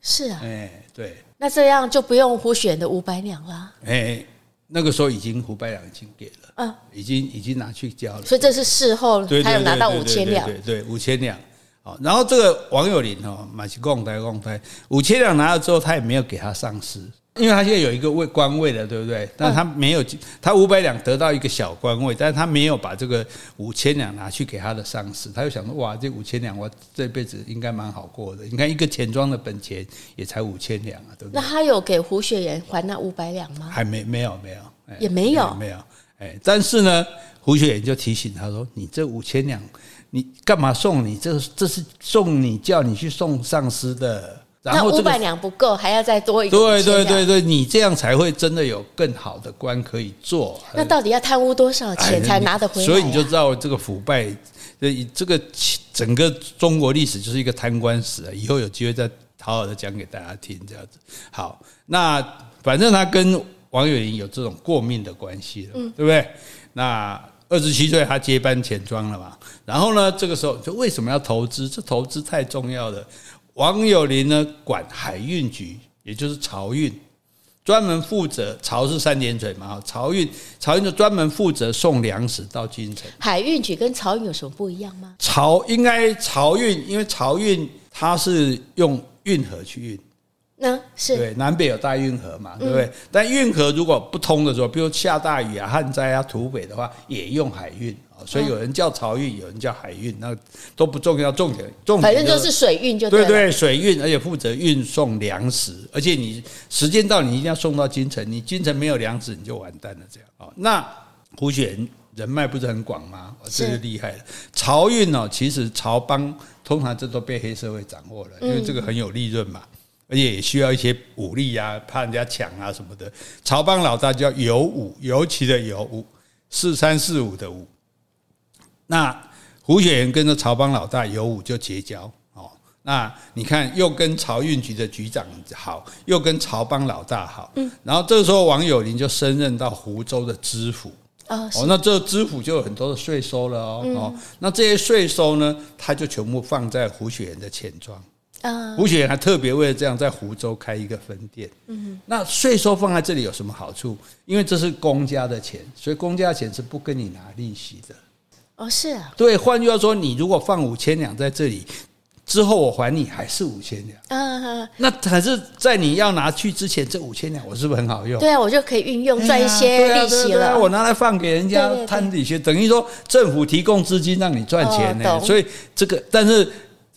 是啊，哎，对，那这样就不用胡选的五百两了，哎。那个时候已经胡百两已经给了，嗯，已经已经拿去交了，所以这是事后他有拿到五千两，对对，五千两，好，然后这个王有林哦，买起共台共台，五千两拿了之后，他也没有给他上司。因为他现在有一个位官位了，对不对？但他没有，他五百两得到一个小官位，但是他没有把这个五千两拿去给他的上司。他就想说，哇，这五千两我这辈子应该蛮好过的。你看一个钱庄的本钱也才五千两啊，对不对？那他有给胡雪岩还那五百两吗？还没，没有，没有，也没有，没有。哎，但是呢，胡雪岩就提醒他说：“你这五千两，你干嘛送你？这这是送你叫你去送上司的。”那五百两不够，还要再多一个。对对对对，你这样才会真的有更好的官可以做。那到底要贪污多少钱才拿得回来？所以你就知道这个腐败，这个整个中国历史就是一个贪官史啊。以后有机会再好好的讲给大家听，这样子。好，那反正他跟王岳林有这种过命的关系了，对不对？那二十七岁他接班钱庄了嘛？然后呢，这个时候就为什么要投资？这投资太重要了。王有林呢，管海运局，也就是漕运，专门负责漕是三点水嘛，漕运漕运就专门负责送粮食到京城。海运局跟漕运有什么不一样吗？漕应该漕运，因为漕运它是用运河去运，嗯、是对南北有大运河嘛，对不对？嗯、但运河如果不通的时候，比如下大雨啊、旱灾啊、土匪的话，也用海运。所以有人叫漕运，有人叫海运，那都不重要，重点重点反正就是水运就对，对对，水运，而且负责运送粮食，而且你时间到，你一定要送到京城，你京城没有粮食，你就完蛋了。这样啊，那胡雪岩人脉不是很广吗？这就厉害了。漕运哦，其实漕帮通常这都被黑社会掌握了，因为这个很有利润嘛，而且也需要一些武力啊，怕人家抢啊什么的。漕帮老大叫有武，尤其的有武，四三四五的武。那胡雪岩跟着漕帮老大有武就结交哦。那你看，又跟漕运局的局长好，又跟漕帮老大好。嗯。然后这个时候，王有林就升任到湖州的知府。哦。那这个知府就有很多的税收了哦。哦。那这些税收呢，他就全部放在胡雪岩的钱庄。啊。胡雪岩还特别为了这样，在湖州开一个分店。嗯。那税收放在这里有什么好处？因为这是公家的钱，所以公家的钱是不跟你拿利息的。哦，是啊，对，换句话说，你如果放五千两在这里，之后我还你还是五千两，嗯，那可是，在你要拿去之前，这五千两我是不是很好用？对啊，我就可以运用赚一些利息了。我拿来放给人家摊利息，等于说政府提供资金让你赚钱呢。所以这个，但是，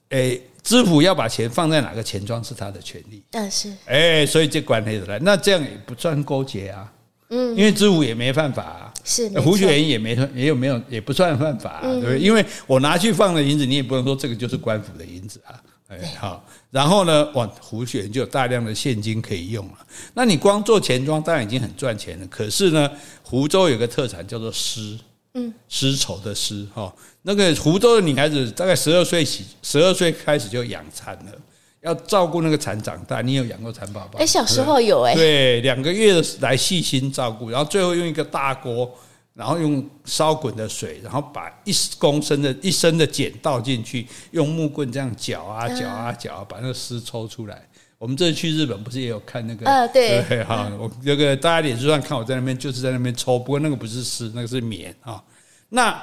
诶，知府要把钱放在哪个钱庄是他的权利。嗯，是。诶，所以这管理的来，那这样也不算勾结啊。嗯，因为知府也没犯法啊，是胡雪岩也没也有没有也不算犯法啊，对不对？因为我拿去放的银子，你也不能说这个就是官府的银子啊，哎，好，然后呢，哇，胡雪岩就有大量的现金可以用了。那你光做钱庄当然已经很赚钱了，可是呢，湖州有个特产叫做丝，嗯，丝绸的丝哈，那个湖州的女孩子大概十二岁起，十二岁开始就养蚕了。要照顾那个蚕长大，你有养过蚕宝宝？哎，小时候有哎。对，两个月的来细心照顾，然后最后用一个大锅，然后用烧滚的水，然后把一公升的一升的碱倒进去，用木棍这样搅啊搅啊搅啊，把那个丝抽出来。我们这次去日本不是也有看那个？呃，对，对，好，我那个大家脸书上看我在那边就是在那边抽，不过那个不是丝，那个是棉啊。那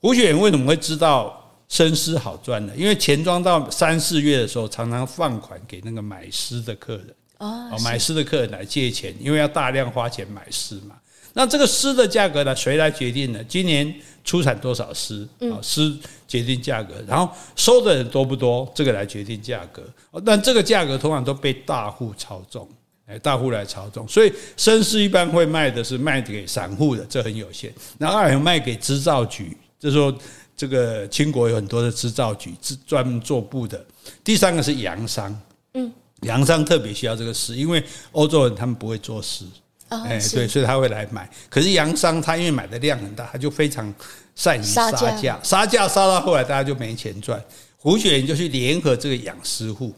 胡雪岩为什么会知道？生丝好赚呢，因为钱庄到三四月的时候，常常放款给那个买丝的客人哦，买丝的客人来借钱，因为要大量花钱买丝嘛。那这个丝的价格呢，谁来决定呢？今年出产多少丝啊？丝决定价格，然后收的人多不多，这个来决定价格。但这个价格通常都被大户操纵，哎，大户来操纵，所以生丝一般会卖的是卖给散户的，这很有限。然后还有卖给织造局，就是说。这个清国有很多的织造局，专门做布的。第三个是洋商，嗯，洋商特别需要这个丝，因为欧洲人他们不会做丝，哎，对，所以他会来买。可是洋商他因为买的量很大，他就非常善于杀价，杀价杀到后来大家就没钱赚。胡雪岩就去联合这个养丝户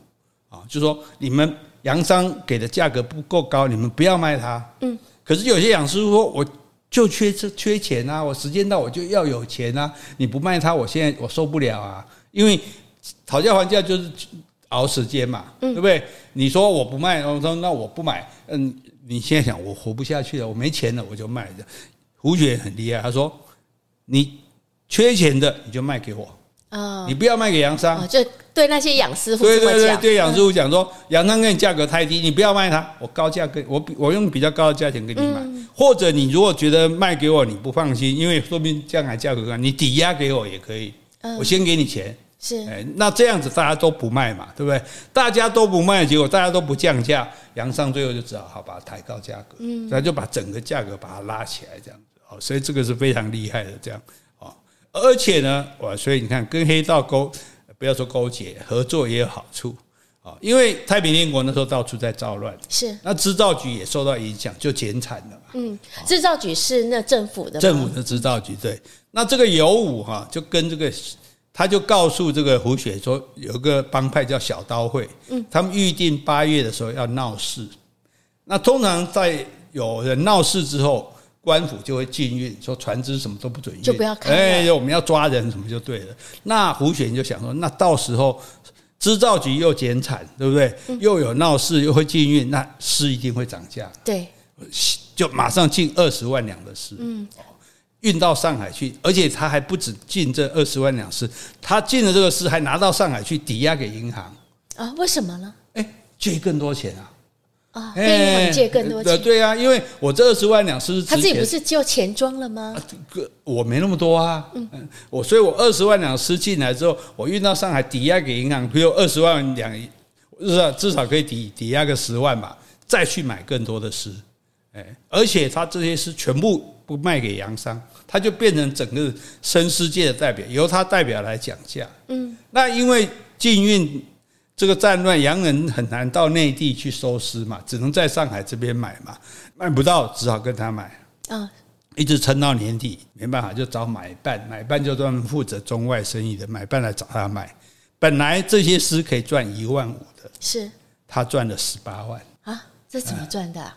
啊，就说你们洋商给的价格不够高，你们不要卖它。嗯，可是有些养丝户说我。就缺这缺钱啊！我时间到我就要有钱啊！你不卖它，我现在我受不了啊！因为讨价还价就是熬时间嘛，对不对？你说我不卖，我说那我不买。嗯，你现在想我活不下去了，我没钱了，我就卖。胡雪很厉害，他说你缺钱的你就卖给我。啊！你不要卖给杨商，就对那些养师傅对对对对养师傅讲说，洋商跟你价格太低，你不要卖它，我高价给我我用比较高的价钱给你买，或者你如果觉得卖给我你不放心，因为说不定将来价格高，你抵押给我也可以，我先给你钱，是。哎，那这样子大家都不卖嘛，对不对？大家都不卖，结果大家都不降价，杨商最后就只好好把它抬高价格，嗯，那就把整个价格把它拉起来，这样子哦，所以这个是非常厉害的，这样。哦。而且呢，哇所以你看，跟黑道勾不要说勾结，合作也有好处啊。因为太平天国那时候到处在造乱，是那织造局也受到影响，就减产了嘛。嗯，织造局是那政府的，政府的织造局对。那这个尤武哈，就跟这个他就告诉这个胡雪说，有个帮派叫小刀会，嗯，他们预定八月的时候要闹事。那通常在有人闹事之后。官府就会禁运，说船只什么都不准运，就不要开。哎，我们要抓人什么就对了。那胡雪岩就想说，那到时候织造局又减产，对不对？又有闹事，又会禁运，那丝一定会涨价。对，就马上进二十万两的丝，嗯，运到上海去，而且他还不止进这二十万两丝，他进了这个丝还拿到上海去抵押给银行啊？为什么呢？哎，借更多钱啊！啊，跟银行借更多钱？对对啊，因为我这二十万两是他自己不是就钱庄了吗？我没那么多啊，嗯，我所以我二十万两丝进来之后，我运到上海抵押给银行，比如二十万两，至少至少可以抵抵押个十万吧，再去买更多的丝，哎，而且他这些丝全部不卖给洋商，他就变成整个生丝界的代表，由他代表来讲价，嗯，那因为禁运。这个战乱，洋人很难到内地去收尸嘛，只能在上海这边买嘛，买不到只好跟他买啊，一直撑到年底，没办法就找买办，买办就专门负责中外生意的，买办来找他买。本来这些丝可以赚一万五的，是他赚了十八万啊，这怎么赚的啊？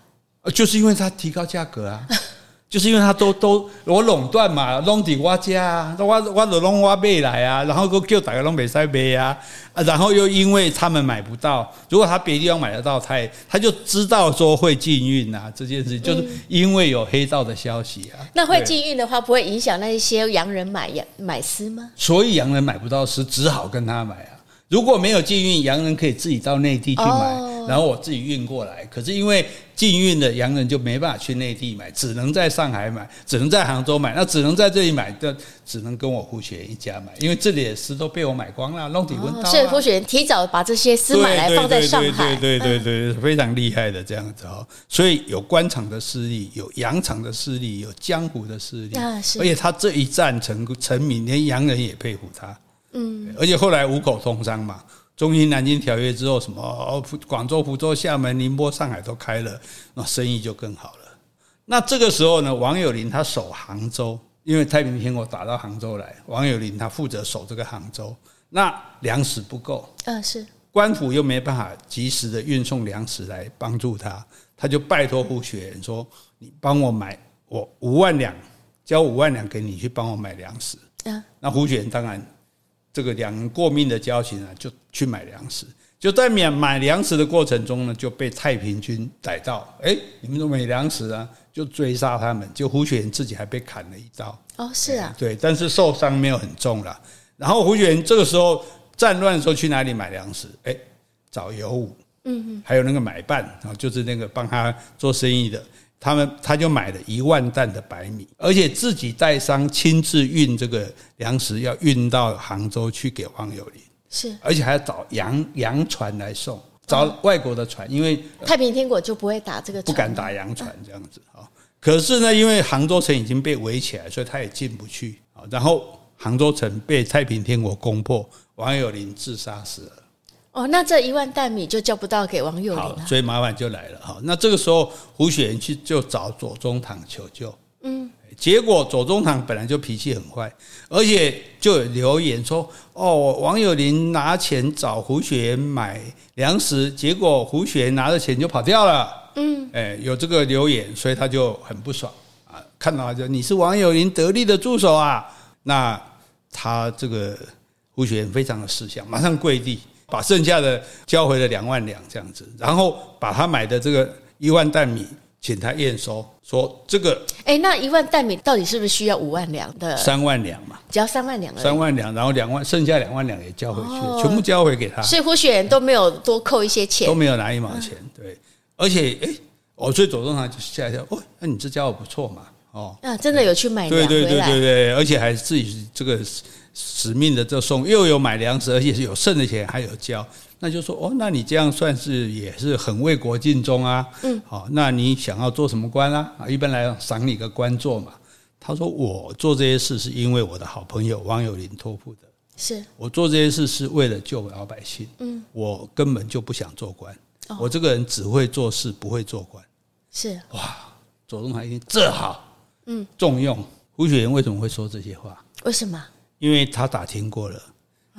就是因为他提高价格啊。[laughs] 就是因为他都都我垄断嘛，拢伫我家啊，我我都拢我买来啊，然后又叫大家拢袂使买啊，然后又因为他们买不到，如果他别地方买得到，他也他就知道说会禁运啊，这件事就是因为有黑道的消息啊。那会禁运的话，不会影响那一些洋人买洋买丝吗？所以洋人买不到丝，只好跟他买啊。如果没有禁运，洋人可以自己到内地去买。然后我自己运过来，可是因为禁运的洋人就没办法去内地买，只能在上海买，只能在杭州买，那只能在这里买，就只能跟我胡雪岩一家买，因为这里的丝都被我买光了，弄底温刀。所以胡雪岩提早把这些丝买来放在上海，对对对对对，非常厉害的这样子哦。所以有官场的势力，有洋场的势力，有江湖的势力，而且他这一战成成名，连洋人也佩服他。嗯，而且后来五口通商嘛。中英南京条约之后，什么广州、福州、厦门、宁波、上海都开了，那生意就更好了。那这个时候呢，王有林他守杭州，因为太平天国打到杭州来，王有林他负责守这个杭州。那粮食不够，嗯，是官府又没办法及时的运送粮食来帮助他，他就拜托胡雪岩说：“你帮我买，我五万两，交五万两给你去帮我买粮食。”嗯，那胡雪岩当然。这个两人过命的交情啊，就去买粮食。就在买买粮食的过程中呢，就被太平军逮到。哎，你们都没粮食啊，就追杀他们。就胡雪岩自己还被砍了一刀。哦，是啊，对，但是受伤没有很重了。然后胡雪岩这个时候战乱的时候去哪里买粮食？哎，找尤武，嗯嗯，还有那个买办啊，就是那个帮他做生意的，他们他就买了一万担的白米，而且自己带伤亲自运这个粮食，要运到杭州去给王有林。是，而且还要找洋洋船来送，找外国的船，因为太平天国就不会打这个船，不敢打洋船这样子啊。可是呢，因为杭州城已经被围起来，所以他也进不去啊。然后杭州城被太平天国攻破，王有林自杀死了。哦，那这一万担米就交不到给王有林了，所以麻烦就来了哈。那这个时候，胡雪岩去就找左宗棠求救，嗯。结果左宗棠本来就脾气很坏，而且就有留言说：“哦，王友林拿钱找胡雪岩买粮食，结果胡雪岩拿着钱就跑掉了。”嗯，哎，有这个留言，所以他就很不爽啊！看到他就你是王友林得力的助手啊，那他这个胡雪岩非常的识相，马上跪地把剩下的交回了两万两这样子，然后把他买的这个一万担米。请他验收，说这个，哎，那一万担米到底是不是需要五万两的？三万两嘛，只要三万两。三万两，然后两万，剩下两万两也交回去，哦、全部交回给他。所以胡雪岩都没有多扣一些钱，都没有拿一毛钱，对。而且，哎，哦，所以左宗棠就吓一跳，哦，那你这家伙不错嘛，哦，啊，真的有去买粮对对对对对，而且还自己这个使命的这送，又有买粮食，而且是有剩的钱还有交。那就说哦，那你这样算是也是很为国尽忠啊。嗯，好，那你想要做什么官啊？啊，一般来讲赏你个官做嘛。他说我做这些事是因为我的好朋友王有林托付的。是我做这些事是为了救老百姓。嗯，我根本就不想做官。哦，我这个人只会做事，不会做官。是哇，左宗棠一听这好，嗯，重用胡雪岩为什么会说这些话？为什么？因为他打听过了。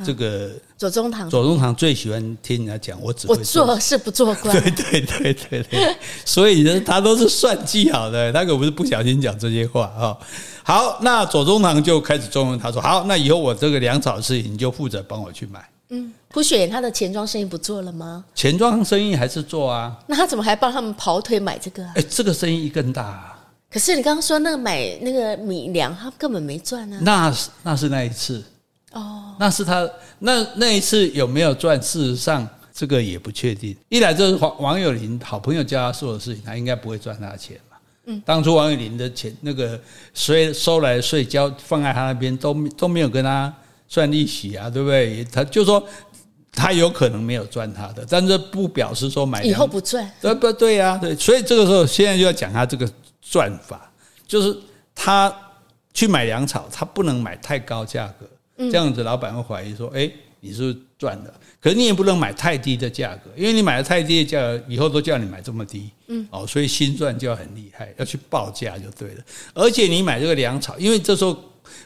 这个左宗棠，左宗棠最喜欢听人家讲，我只会做，我做事不做官。对对对对对，[laughs] 所以呢，他都是算计好的，他可不是不小心讲这些话啊。好，那左宗棠就开始重用他说：“好，那以后我这个粮草的事情你就负责帮我去买。”嗯，胡雪岩他的钱庄生意不做了吗？钱庄生意还是做啊。那他怎么还帮他们跑腿买这个？哎，这个生意更大啊。可是你刚刚说那个买那个米粮，他根本没赚啊。那是那是那一次。哦，那是他那那一次有没有赚？事实上，这个也不确定。一来就是王王友林好朋友叫他做的事情，他应该不会赚他的钱嘛。嗯，当初王有林的钱那个税收来的税交放在他那边，都都没有跟他算利息啊，对不对？他就说他有可能没有赚他的，但是不表示说买以后不赚。对不对呀？对，所以这个时候现在就要讲他这个赚法，就是他去买粮草，他不能买太高价格。这样子，老板会怀疑说：“哎，你是不是赚了？可是你也不能买太低的价格，因为你买的太低的价格，以后都叫你买这么低。嗯，哦，所以新赚就要很厉害，要去报价就对了。而且你买这个粮草，因为这时候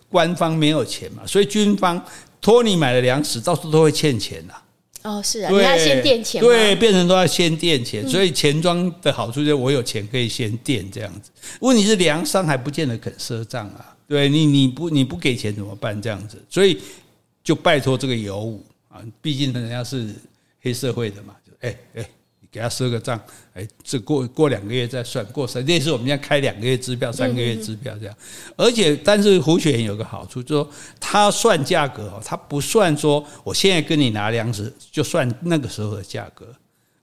官方没有钱嘛，所以军方托你买的粮食，到处都会欠钱的。哦，是啊，你要先垫钱，对，变成都要先垫钱。所以钱庄的好处就是我有钱可以先垫这样子。问题是粮商还不见得肯赊账啊。”对你，你不你不给钱怎么办？这样子，所以就拜托这个尤武啊，毕竟人家是黑社会的嘛，就哎哎，你给他赊个账，哎，这过过两个月再算，过三，类似我们现在开两个月支票、三个月支票这样。而且，但是胡雪岩有个好处，就是说他算价格哦，他不算说我现在跟你拿粮食就算那个时候的价格，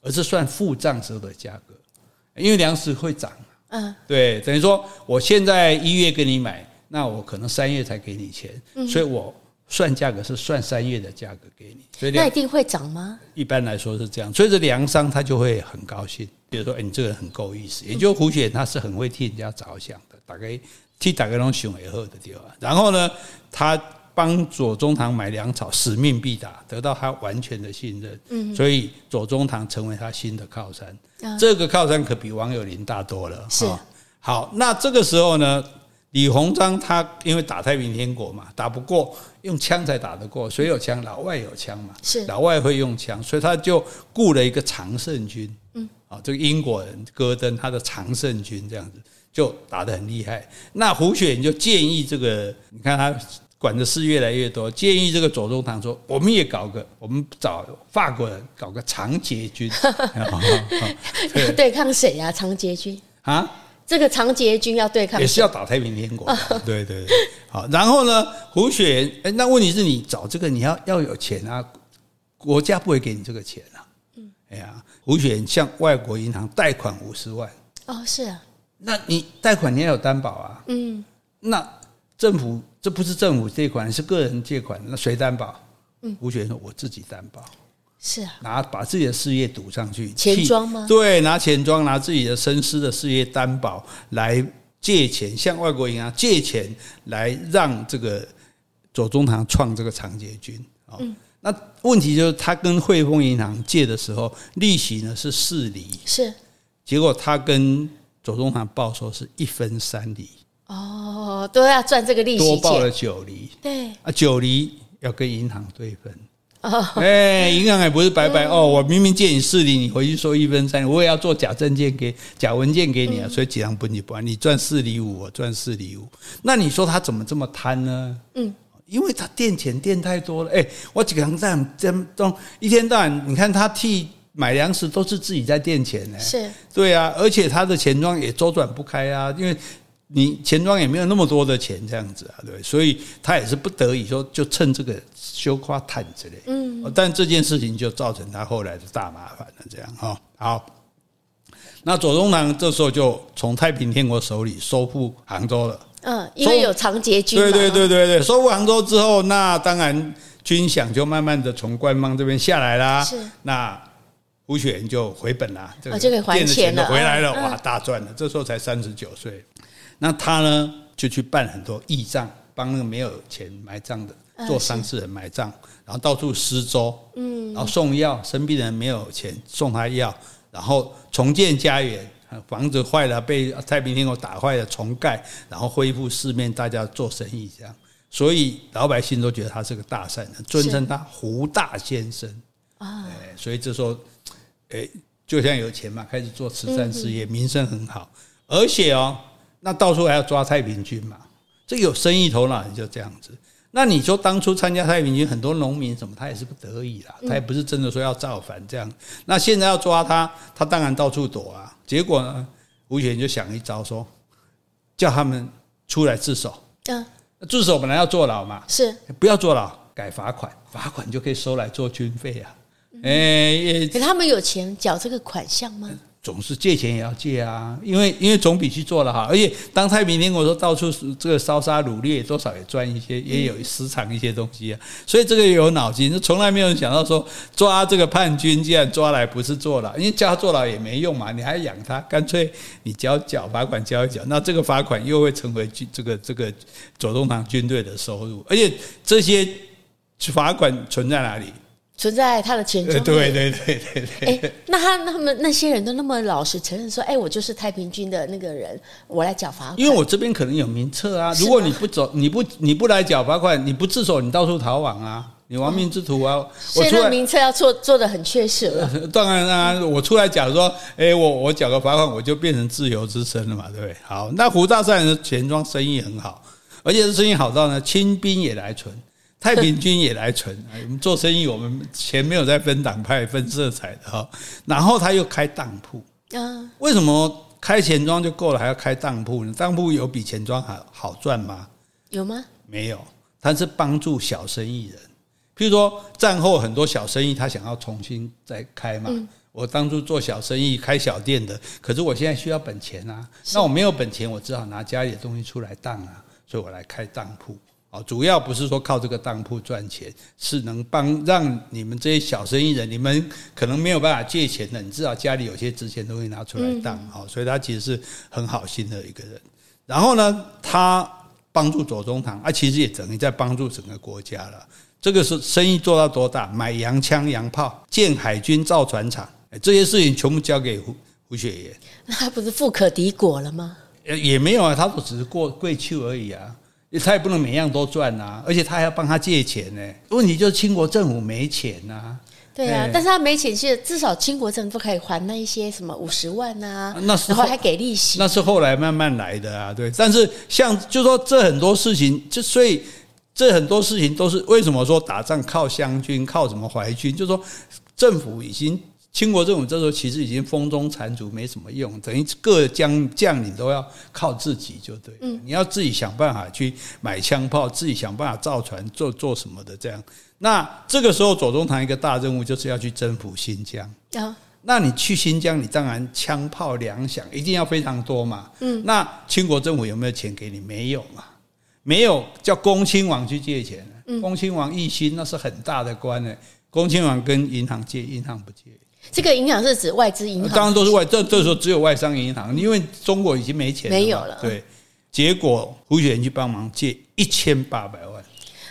而是算付账时候的价格，因为粮食会涨。嗯，对，等于说我现在一月跟你买。那我可能三月才给你钱，所以我算价格是算三月的价格给你。所以那一定会涨吗？一般来说是这样，所以这粮商他就会很高兴，比如说，哎，你这个人很够意思。也就胡雪岩他是很会替人家着想的，大概替大家拢想以后的地方。然后呢，他帮左宗棠买粮草，使命必达，得到他完全的信任。嗯，所以左宗棠成为他新的靠山。这个靠山可比王有林大多了。是好，那这个时候呢？李鸿章他因为打太平天国嘛，打不过，用枪才打得过。谁有枪？老外有枪嘛。是老外会用枪，所以他就雇了一个常胜军。嗯，啊，这个英国人戈登他的常胜军这样子就打得很厉害。那胡雪岩就建议这个，你看他管的事越来越多，建议这个左宗棠说，我们也搞个，我们找法国人搞个长捷军，要 [laughs] 对抗谁呀？长捷军啊？这个长捷军要对抗，也是要打太平天国。[laughs] 对对对，好。然后呢，胡雪岩，哎，那问题是你找这个，你要要有钱啊，国家不会给你这个钱啊。嗯，哎呀，胡雪岩向外国银行贷款五十万。哦，是啊。那你贷款你要有担保啊。嗯。那政府。这不是政府借款，是个人借款，那谁担保？嗯，胡雪岩说：“我自己担保。”是啊，拿把自己的事业赌上去，钱庄吗？对，拿钱庄，拿自己的深思的事业担保来借钱，向外国银行借钱来让这个左宗棠创这个长捷军啊。嗯，那问题就是他跟汇丰银行借的时候，利息呢是四厘，是，结果他跟左宗棠报说是一分三厘。哦，都要赚这个利息，多报了九厘，对啊，九厘要跟银行对分。哦，哎，银行也不是白白哦，我明明借你四厘，你回去收一分三，我也要做假证件给假文件给你啊，所以几行不你不你赚四厘五，我赚四厘五，那你说他怎么这么贪呢？嗯，因为他垫钱垫太多了，哎，我几个人在这中一天到晚，你看他替买粮食都是自己在垫钱呢，是。对啊，而且他的钱庄也周转不开啊，因为。你钱庄也没有那么多的钱这样子啊，对，所以他也是不得已说，就趁这个修夸探之类，嗯，但这件事情就造成他后来的大麻烦了，这样哈。好，那左宗棠这时候就从太平天国手里收复杭州了，嗯，因为有长捷军，对对对对对，收复杭州之后，那当然军饷就慢慢的从官方这边下来啦，是，那胡雪岩就回本了，这个就可以还钱了，回来了，哇，大赚了，这时候才三十九岁。那他呢，就去办很多义葬，帮那个没有钱埋葬的做丧事人埋葬，然后到处施粥，嗯，然后送药，生病人没有钱送他药，然后重建家园，房子坏了被太平天国打坏了重盖，然后恢复市面，大家做生意这样，所以老百姓都觉得他是个大善人，尊称他胡大先生。啊，所以这时候，哎，就像有钱嘛，开始做慈善事业，名声很好，而且哦。那到处还要抓太平军嘛？这有生意头脑，你就这样子。那你说当初参加太平军，很多农民什么，他也是不得已啦，他也不是真的说要造反这样。那现在要抓他，他当然到处躲啊。结果呢，胡雪岩就想一招，说叫他们出来自首。嗯，自首本来要坐牢嘛，是不要坐牢，改罚款，罚款就可以收来做军费啊。哎，可他们有钱缴这个款项吗？总是借钱也要借啊，因为因为总比去做了好，而且当太平天国说到处这个烧杀掳掠，多少也赚一些，也有私藏一些东西啊，所以这个也有脑筋，就从来没有想到说抓这个叛军，既然抓来不是坐牢，因为叫他坐牢也没用嘛，你还养他，干脆你交缴罚款交一缴，那这个罚款又会成为军这个这个左宗棠军队的收入，而且这些罚款存在哪里？存在他的钱庄。对对对对对。哎，那他那么那些人都那么老实承认说，哎，我就是太平军的那个人，我来缴罚款。因为我这边可能有名册啊，如果你不走，你不你不来缴罚款，你不自首，你到处逃亡啊，你亡命之徒啊。哦、我出来名册要做做的很确实了。[laughs] 当然啊，我出来讲说，哎，我我缴个罚款，我就变成自由之身了嘛，对不对？好，那胡大善人的钱庄生意很好，而且这生意好到呢，清兵也来存。太平军也来存，我们做生意，我们钱没有在分党派、分色彩的哈。然后他又开当铺，嗯，为什么开钱庄就够了，还要开当铺呢？当铺有比钱庄好好赚吗？有吗？没有，他是帮助小生意人。譬如说战后很多小生意，他想要重新再开嘛。我当初做小生意开小店的，可是我现在需要本钱啊，那我没有本钱，我只好拿家里的东西出来当啊，所以我来开当铺。主要不是说靠这个当铺赚钱，是能帮让你们这些小生意人，你们可能没有办法借钱的，你至少家里有些值钱东西拿出来当，好，所以他其实是很好心的一个人。然后呢，他帮助左宗棠，啊，其实也等于在帮助整个国家了。这个是生意做到多大？买洋枪洋炮，建海军造船厂，这些事情全部交给胡胡雪岩。那他不是富可敌国了吗？也没有啊，他只是过贵秋而已啊。他也不能每样都赚呐，而且他还要帮他借钱呢。问题就是清国政府没钱呐。对啊，但是他没钱，其实至少清国政府可以还那一些什么五十万啊，那时候还给利息。那是后来慢慢来的啊，对。但是像就说这很多事情，就所以这很多事情都是为什么说打仗靠湘军，靠什么淮军？就是说政府已经。清国政府这时候其实已经风中残烛，没什么用，等于各将将领都要靠自己就对。嗯，你要自己想办法去买枪炮，自己想办法造船，做做什么的这样。那这个时候，左宗棠一个大任务就是要去征服新疆。啊，那你去新疆，你当然枪炮粮饷一定要非常多嘛。嗯，那清国政府有没有钱给你？没有嘛，没有，叫恭亲王去借钱。嗯，恭亲王奕訢那是很大的官呢。恭亲王跟银行借，银行不借。这个银行是指外资银行，当然都是外。这这时候只有外商银行，因为中国已经没钱了，没有了。对，结果胡雪岩去帮忙借一千八百万。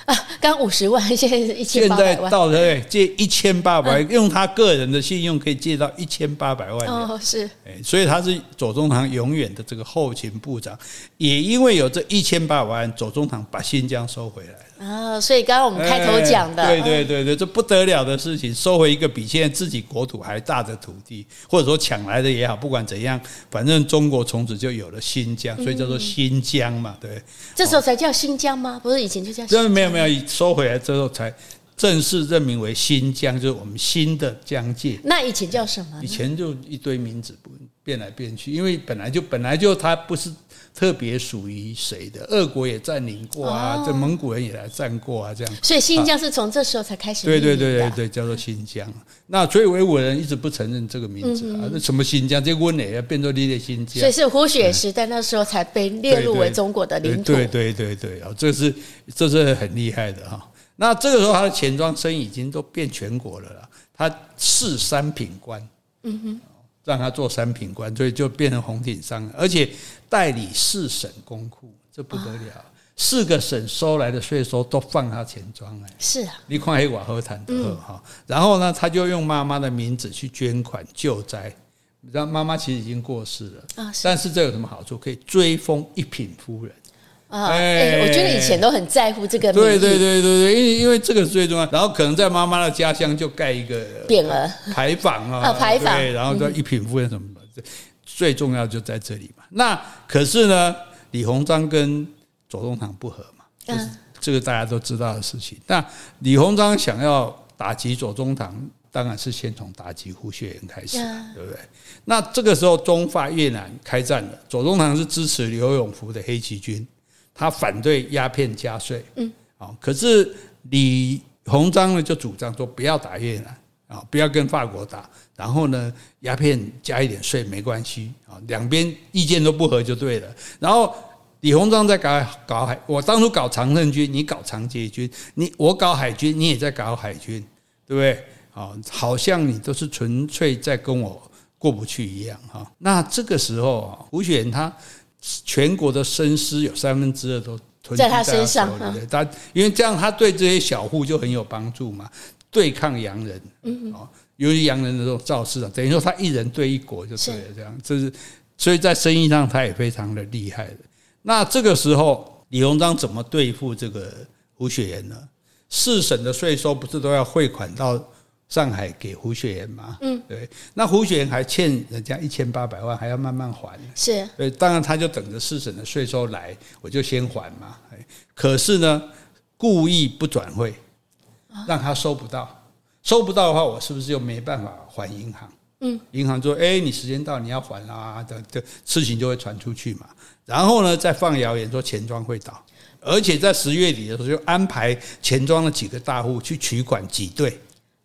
啊，刚五十万，[laughs] 现在是一千八百万。现在到了借一千八百万，用他个人的信用可以借到一千八百万。哦，是。所以他是左宗棠永远的这个后勤部长，也因为有这一千八百万，左宗棠把新疆收回来了。啊，所以刚刚我们开头讲的，对对对对，这不得了的事情，收回一个比现在自己国土还大的土地，或者说抢来的也好，不管怎样，反正中国从此就有了新疆，所以叫做新疆嘛，对。这时候才叫新疆吗？不是以前就叫新疆？没有没有，收回来之后才正式任命为新疆，就是我们新的疆界。那以前叫什么？以前就一堆名字变来变去，因为本来就本来就它不是。特别属于谁的？俄国也占领过啊，这蒙古人也来占过啊，这样。所以新疆是从这时候才开始。对对对对对，叫做新疆。那所以维吾尔人一直不承认这个名字啊，那什么新疆？这温也要变作你的新疆。所以是胡雪时代那时候才被列入为中国的领土。对对对对啊，这是这是很厉害的哈。那这个时候他的钱庄生意已经都变全国了啦，他是三品官。嗯哼。让他做三品官，所以就变成红顶商，而且代理四省公库，这不得了。四个省收来的税收都放他钱庄哎，是啊，你看黑瓦和坦德哈。然后呢，他就用妈妈的名字去捐款救灾。你知道妈妈其实已经过世了啊，但是这有什么好处？可以追封一品夫人。啊，哎，我觉得以前都很在乎这个。对对对对对，因为因为这个是最重要。然后可能在妈妈的家乡就盖一个匾额牌坊啊，牌坊。对，然后叫一品夫人什么的，最重要就在这里嘛。那可是呢，李鸿章跟左宗棠不和嘛，嗯，这个大家都知道的事情。那李鸿章想要打击左宗棠，当然是先从打击胡雪岩开始，对不对？那这个时候中法越南开战了，左宗棠是支持刘永福的黑旗军。他反对鸦片加税，嗯，啊，可是李鸿章呢就主张说不要打越南啊，不要跟法国打，然后呢鸦片加一点税没关系啊，两边意见都不合就对了。然后李鸿章在搞搞海，我当初搞常胜军，你搞长捷军，你我搞海军，你也在搞海军，对不对？啊，好像你都是纯粹在跟我过不去一样哈。那这个时候啊，胡雪岩他。全国的生师有三分之二都吞在他身上，他因为这样，他对这些小户就很有帮助嘛，对抗洋人，嗯，由于洋人的这种造势啊，等于说他一人对一国就对了，这样，这是所以在生意上他也非常的厉害的。那这个时候，李鸿章怎么对付这个胡雪岩呢？四省的税收不是都要汇款到？上海给胡雪岩嘛，嗯，对，那胡雪岩还欠人家一千八百万，还要慢慢还，是，对，当然他就等着四省的税收来，我就先还嘛，可是呢，故意不转会，让他收不到，收不到的话，我是不是就没办法还银行？嗯，银行说，哎，你时间到，你要还啦，这这事情就会传出去嘛，然后呢，再放谣言说钱庄会倒，而且在十月底的时候，就安排钱庄的几个大户去取款挤兑。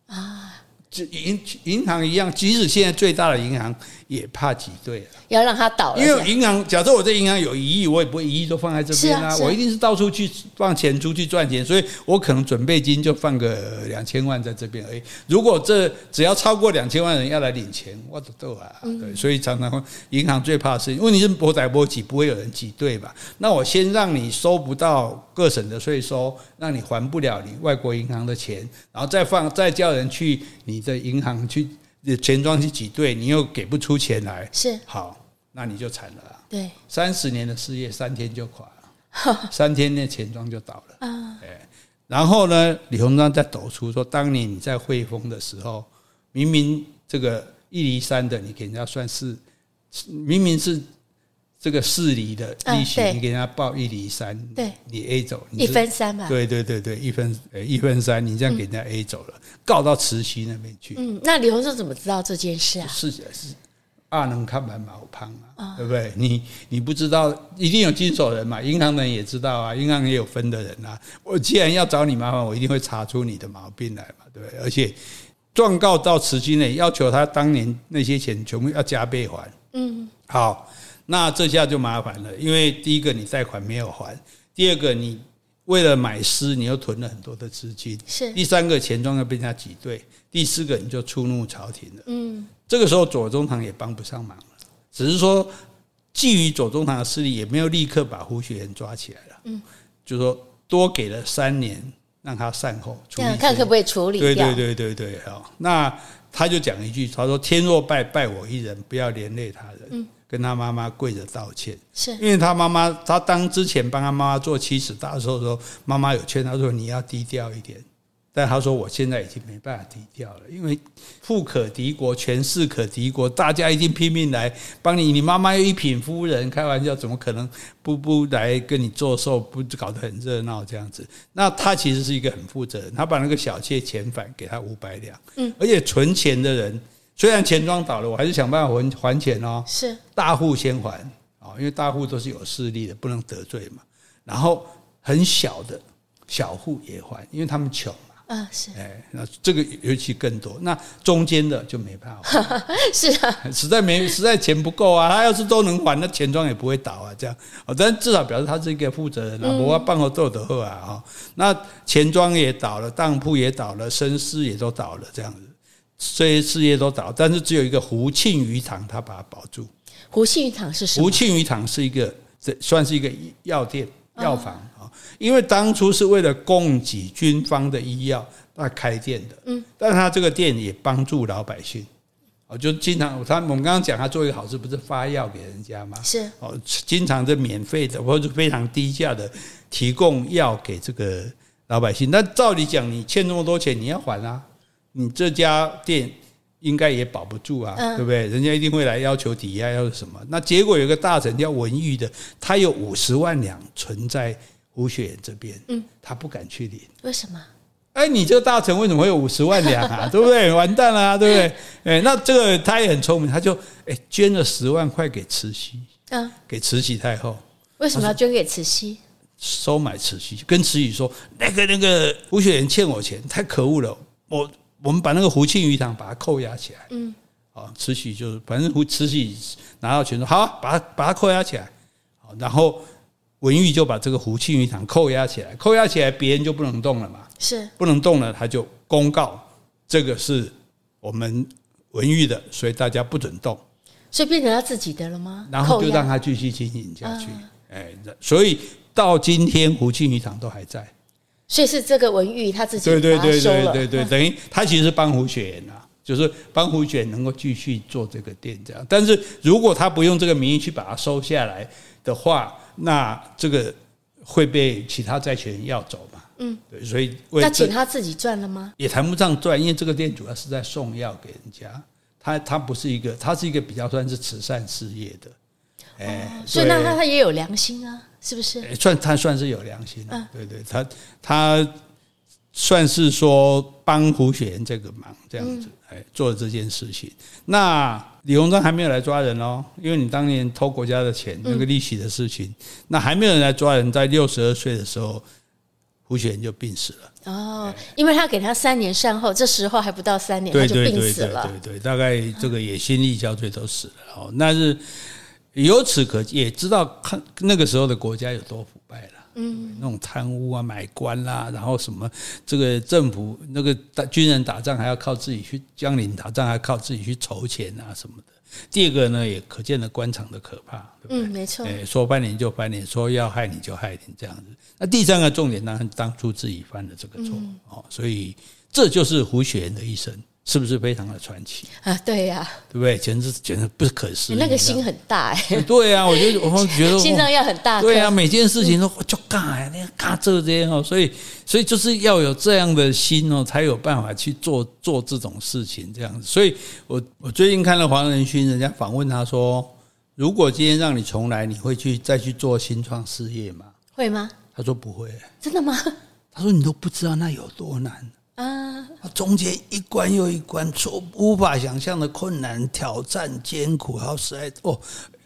啊，这银银行一样，即使现在最大的银行也怕挤兑了，要让它倒了。因为银行，假设我这银行有一亿，我也不会一亿都放在这边啊，我一定是到处去放钱出去赚钱，所以我可能准备金就放个两千万在这边而已。如果这只要超过两千万人要来领钱，我都逗啊，对，所以常常银行最怕的是，问题是博歹博挤，不会有人挤兑吧？那我先让你收不到各省的税收，让你还不了你外国银行的钱，然后再放，再叫人去你的银行去钱庄去挤兑，你又给不出钱来，是好，那你就惨了。对，三十年的事业三天就垮了，[laughs] 三天那钱庄就倒了。啊，然后呢，李鸿章在抖出说，当年你在汇丰的时候，明明这个一厘三的，你给人家算是，明明是。这个四厘的利息，嗯、你给人家报一厘三，对，你 A 走，你一分三嘛，对对对对，一分呃一分三，你这样给人家 A 走了，嗯、告到慈溪那边去。嗯，那李鸿忠怎么知道这件事啊？是是阿能看板毛胖啊，对不对？你你不知道，一定有经手人嘛，银行人也知道啊，银行也有分的人啊。我既然要找你麻烦，我一定会查出你的毛病来嘛，对不对？而且状告到慈溪呢，要求他当年那些钱全部要加倍还。嗯，好。那这下就麻烦了，因为第一个你贷款没有还，第二个你为了买诗，你又囤了很多的资金，是第三个钱庄又被人家挤兑，第四个你就触怒朝廷了。嗯，这个时候左宗棠也帮不上忙了，只是说觊觎左宗棠的势力，也没有立刻把胡雪岩抓起来了。嗯，就是说多给了三年让他善后处理，看可不可以处理掉。对对对对对，好，那他就讲一句，他说：“天若败，败我一人，不要连累他人。”嗯。跟他妈妈跪着道歉，是因为他妈妈，他当之前帮他妈妈做七十大寿的时候，妈妈有劝他说，你要低调一点，但他说我现在已经没办法低调了，因为富可敌国，权势可敌国，大家一定拼命来帮你。你妈妈又一品夫人，开玩笑，怎么可能不不来跟你做寿，不搞得很热闹这样子？那他其实是一个很负责任，他把那个小妾遣返，给他五百两，嗯，而且存钱的人。虽然钱庄倒了，我还是想办法还还钱哦。是大户先还啊，因为大户都是有势力的，不能得罪嘛。然后很小的小户也还，因为他们穷嘛。啊，是。哎，那这个尤其更多。那中间的就没办法。[laughs] 是啊，实在没实在钱不够啊。他要是都能还，那钱庄也不会倒啊。这样啊，但至少表示他是一个负责人啊。我要办好豆的货啊。那钱庄也倒了，当铺也倒了，绅士也都倒了，这样子。这些事业都倒，但是只有一个胡庆余堂，他把它保住。胡庆余堂是什么？胡庆余堂是一个，这算是一个药店、药房啊。因为当初是为了供给军方的医药，他开店的。嗯，但是他这个店也帮助老百姓。哦，就经常他我们刚刚讲，他做一个好事，不是发药给人家吗？是哦，经常是免费的或者非常低价的提供药给这个老百姓。那照理讲，你欠那么多钱，你要还啊。你这家店应该也保不住啊，对不对？人家一定会来要求抵押，要什么？那结果有个大臣叫文玉的，他有五十万两存在胡雪岩这边，嗯，他不敢去领，为什么？哎，你这个大臣为什么会有五十万两啊？[laughs] 对不对？完蛋了啊，对不对？哎，那这个他也很聪明，他就哎捐了十万块给慈禧，嗯，给慈禧太后。为什么要捐给慈禧？收买慈禧，跟慈禧说那个那个胡雪岩欠我钱，太可恶了，我。我们把那个胡庆余堂把它扣押起来，嗯，啊，慈禧就是反正胡慈禧拿到钱说好，把它把它扣押起来，好，然后文玉就把这个胡庆余堂扣押起来，扣押起来别人就不能动了嘛，是。不能动了，他就公告这个是我们文玉的，所以大家不准动，所以变成他自己的了吗？然后就让他继续经营下去，哎，所以到今天胡庆余堂都还在。所以是这个文玉他自己对对对对对对，等于他其实是帮胡雪岩啊，就是帮胡雪岩能够继续做这个店这样。但是如果他不用这个名义去把它收下来的话，那这个会被其他债权人要走嘛？嗯，对，所以那请他自己赚了吗？也谈不上赚，因为这个店主要是在送药给人家，他他不是一个，他是一个比较算是慈善事业的。哎，所以那他他也有良心啊。是不是算他算是有良心的？对对，他他算是说帮胡雪岩这个忙这样子，哎，做了这件事情。那李鸿章还没有来抓人哦，因为你当年偷国家的钱，那个利息的事情，那还没有人来抓人。在六十二岁的时候，胡雪岩就病死了。哦，因为他给他三年善后，这时候还不到三年，他就病死了。对对，大概这个也心力交瘁都死了。哦，那是。由此可也知道看那个时候的国家有多腐败了，嗯，那种贪污啊、买官啦、啊，然后什么这个政府那个打军人打仗还要靠自己去，将领打仗还要靠自己去筹钱啊什么的。第二个呢，也可见了官场的可怕，对不对？嗯，没错。哎，说翻脸就翻脸，说要害你就害你这样子。那第三个重点当然当初自己犯了这个错哦，所以这就是胡雪岩的一生。是不是非常的传奇啊？对呀，对不对？简直简直不可思议。你那个心很大哎。对呀，我觉得我觉得心脏要很大。对呀，每件事情都就干呀，那干这些哦，所以所以就是要有这样的心哦，才有办法去做做这种事情这样子。所以我我最近看了黄仁勋，人家访问他说，如果今天让你重来，你会去再去做新创事业吗？会吗？他说不会。真的吗？他说你都不知道那有多难啊！中间一关又一关，出无法想象的困难、挑战、艰苦，然后实在哦，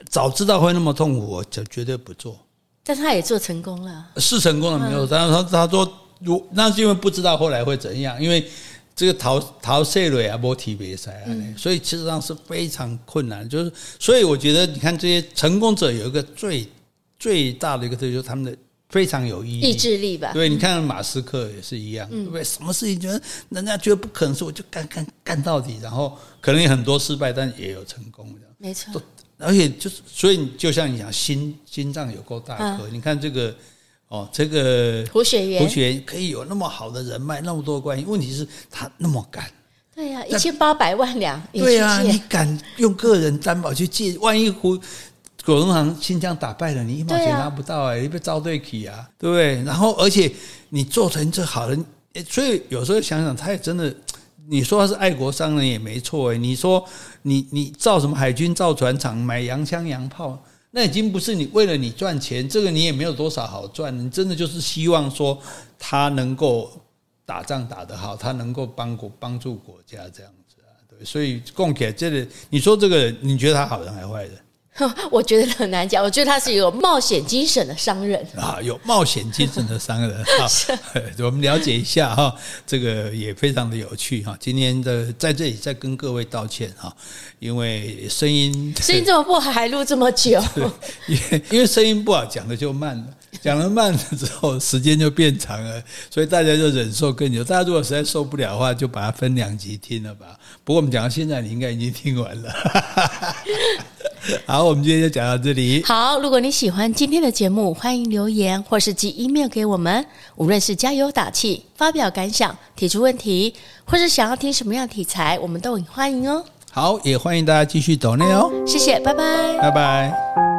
早知道会那么痛苦，我就绝对不做。但他也做成功了，是成功了没有？但是他他说，如那是因为不知道后来会怎样，因为这个逃逃税瑞啊，波提别赛啊，所以其实上是非常困难。就是所以我觉得，你看这些成功者有一个最最大的一个特点，就是他们的非常有意义意志力吧。对，你看马斯克也是一样，对不对？什么事情觉得人家觉得不可能，说我就干干干到底，然后可能有很多失败，但也有成功的，没错。而且就是，所以就像你讲，心心脏有够大颗。你看这个，哦，这个胡雪岩，胡雪岩可以有那么好的人脉，那么多关系。问题是，他那么敢。对呀，一千八百万两。对呀，你敢用个人担保去借？万一胡果农行新疆打败了，你一毛钱拿不到哎，你被招对起啊，对不对？然后，而且你做成这好人，所以有时候想想，他也真的。你说他是爱国商人也没错诶，你说你你造什么海军造船厂买洋枪洋炮，那已经不是你为了你赚钱，这个你也没有多少好赚。你真的就是希望说他能够打仗打得好，他能够帮国帮助国家这样子啊。对，所以贡献这个，你说这个人，你觉得他好人还是坏人？[laughs] 我觉得很难讲，我觉得他是有冒险精神的商人啊，有冒险精神的商人 [laughs] 啊，我们了解一下哈，这个也非常的有趣哈。今天的在这里再跟各位道歉哈，因为声音 [laughs] 声音这么不好，还录这么久，因为因为声音不好，讲的就慢了。讲了慢了之后，时间就变长了，所以大家就忍受更久。大家如果实在受不了的话，就把它分两集听了吧。不过我们讲到现在，你应该已经听完了。[laughs] 好，我们今天就讲到这里。好，如果你喜欢今天的节目，欢迎留言或是寄 email 给我们。无论是加油打气、发表感想、提出问题，或是想要听什么样的题材，我们都很欢迎哦。好，也欢迎大家继续走内哦。谢谢，拜拜，拜拜。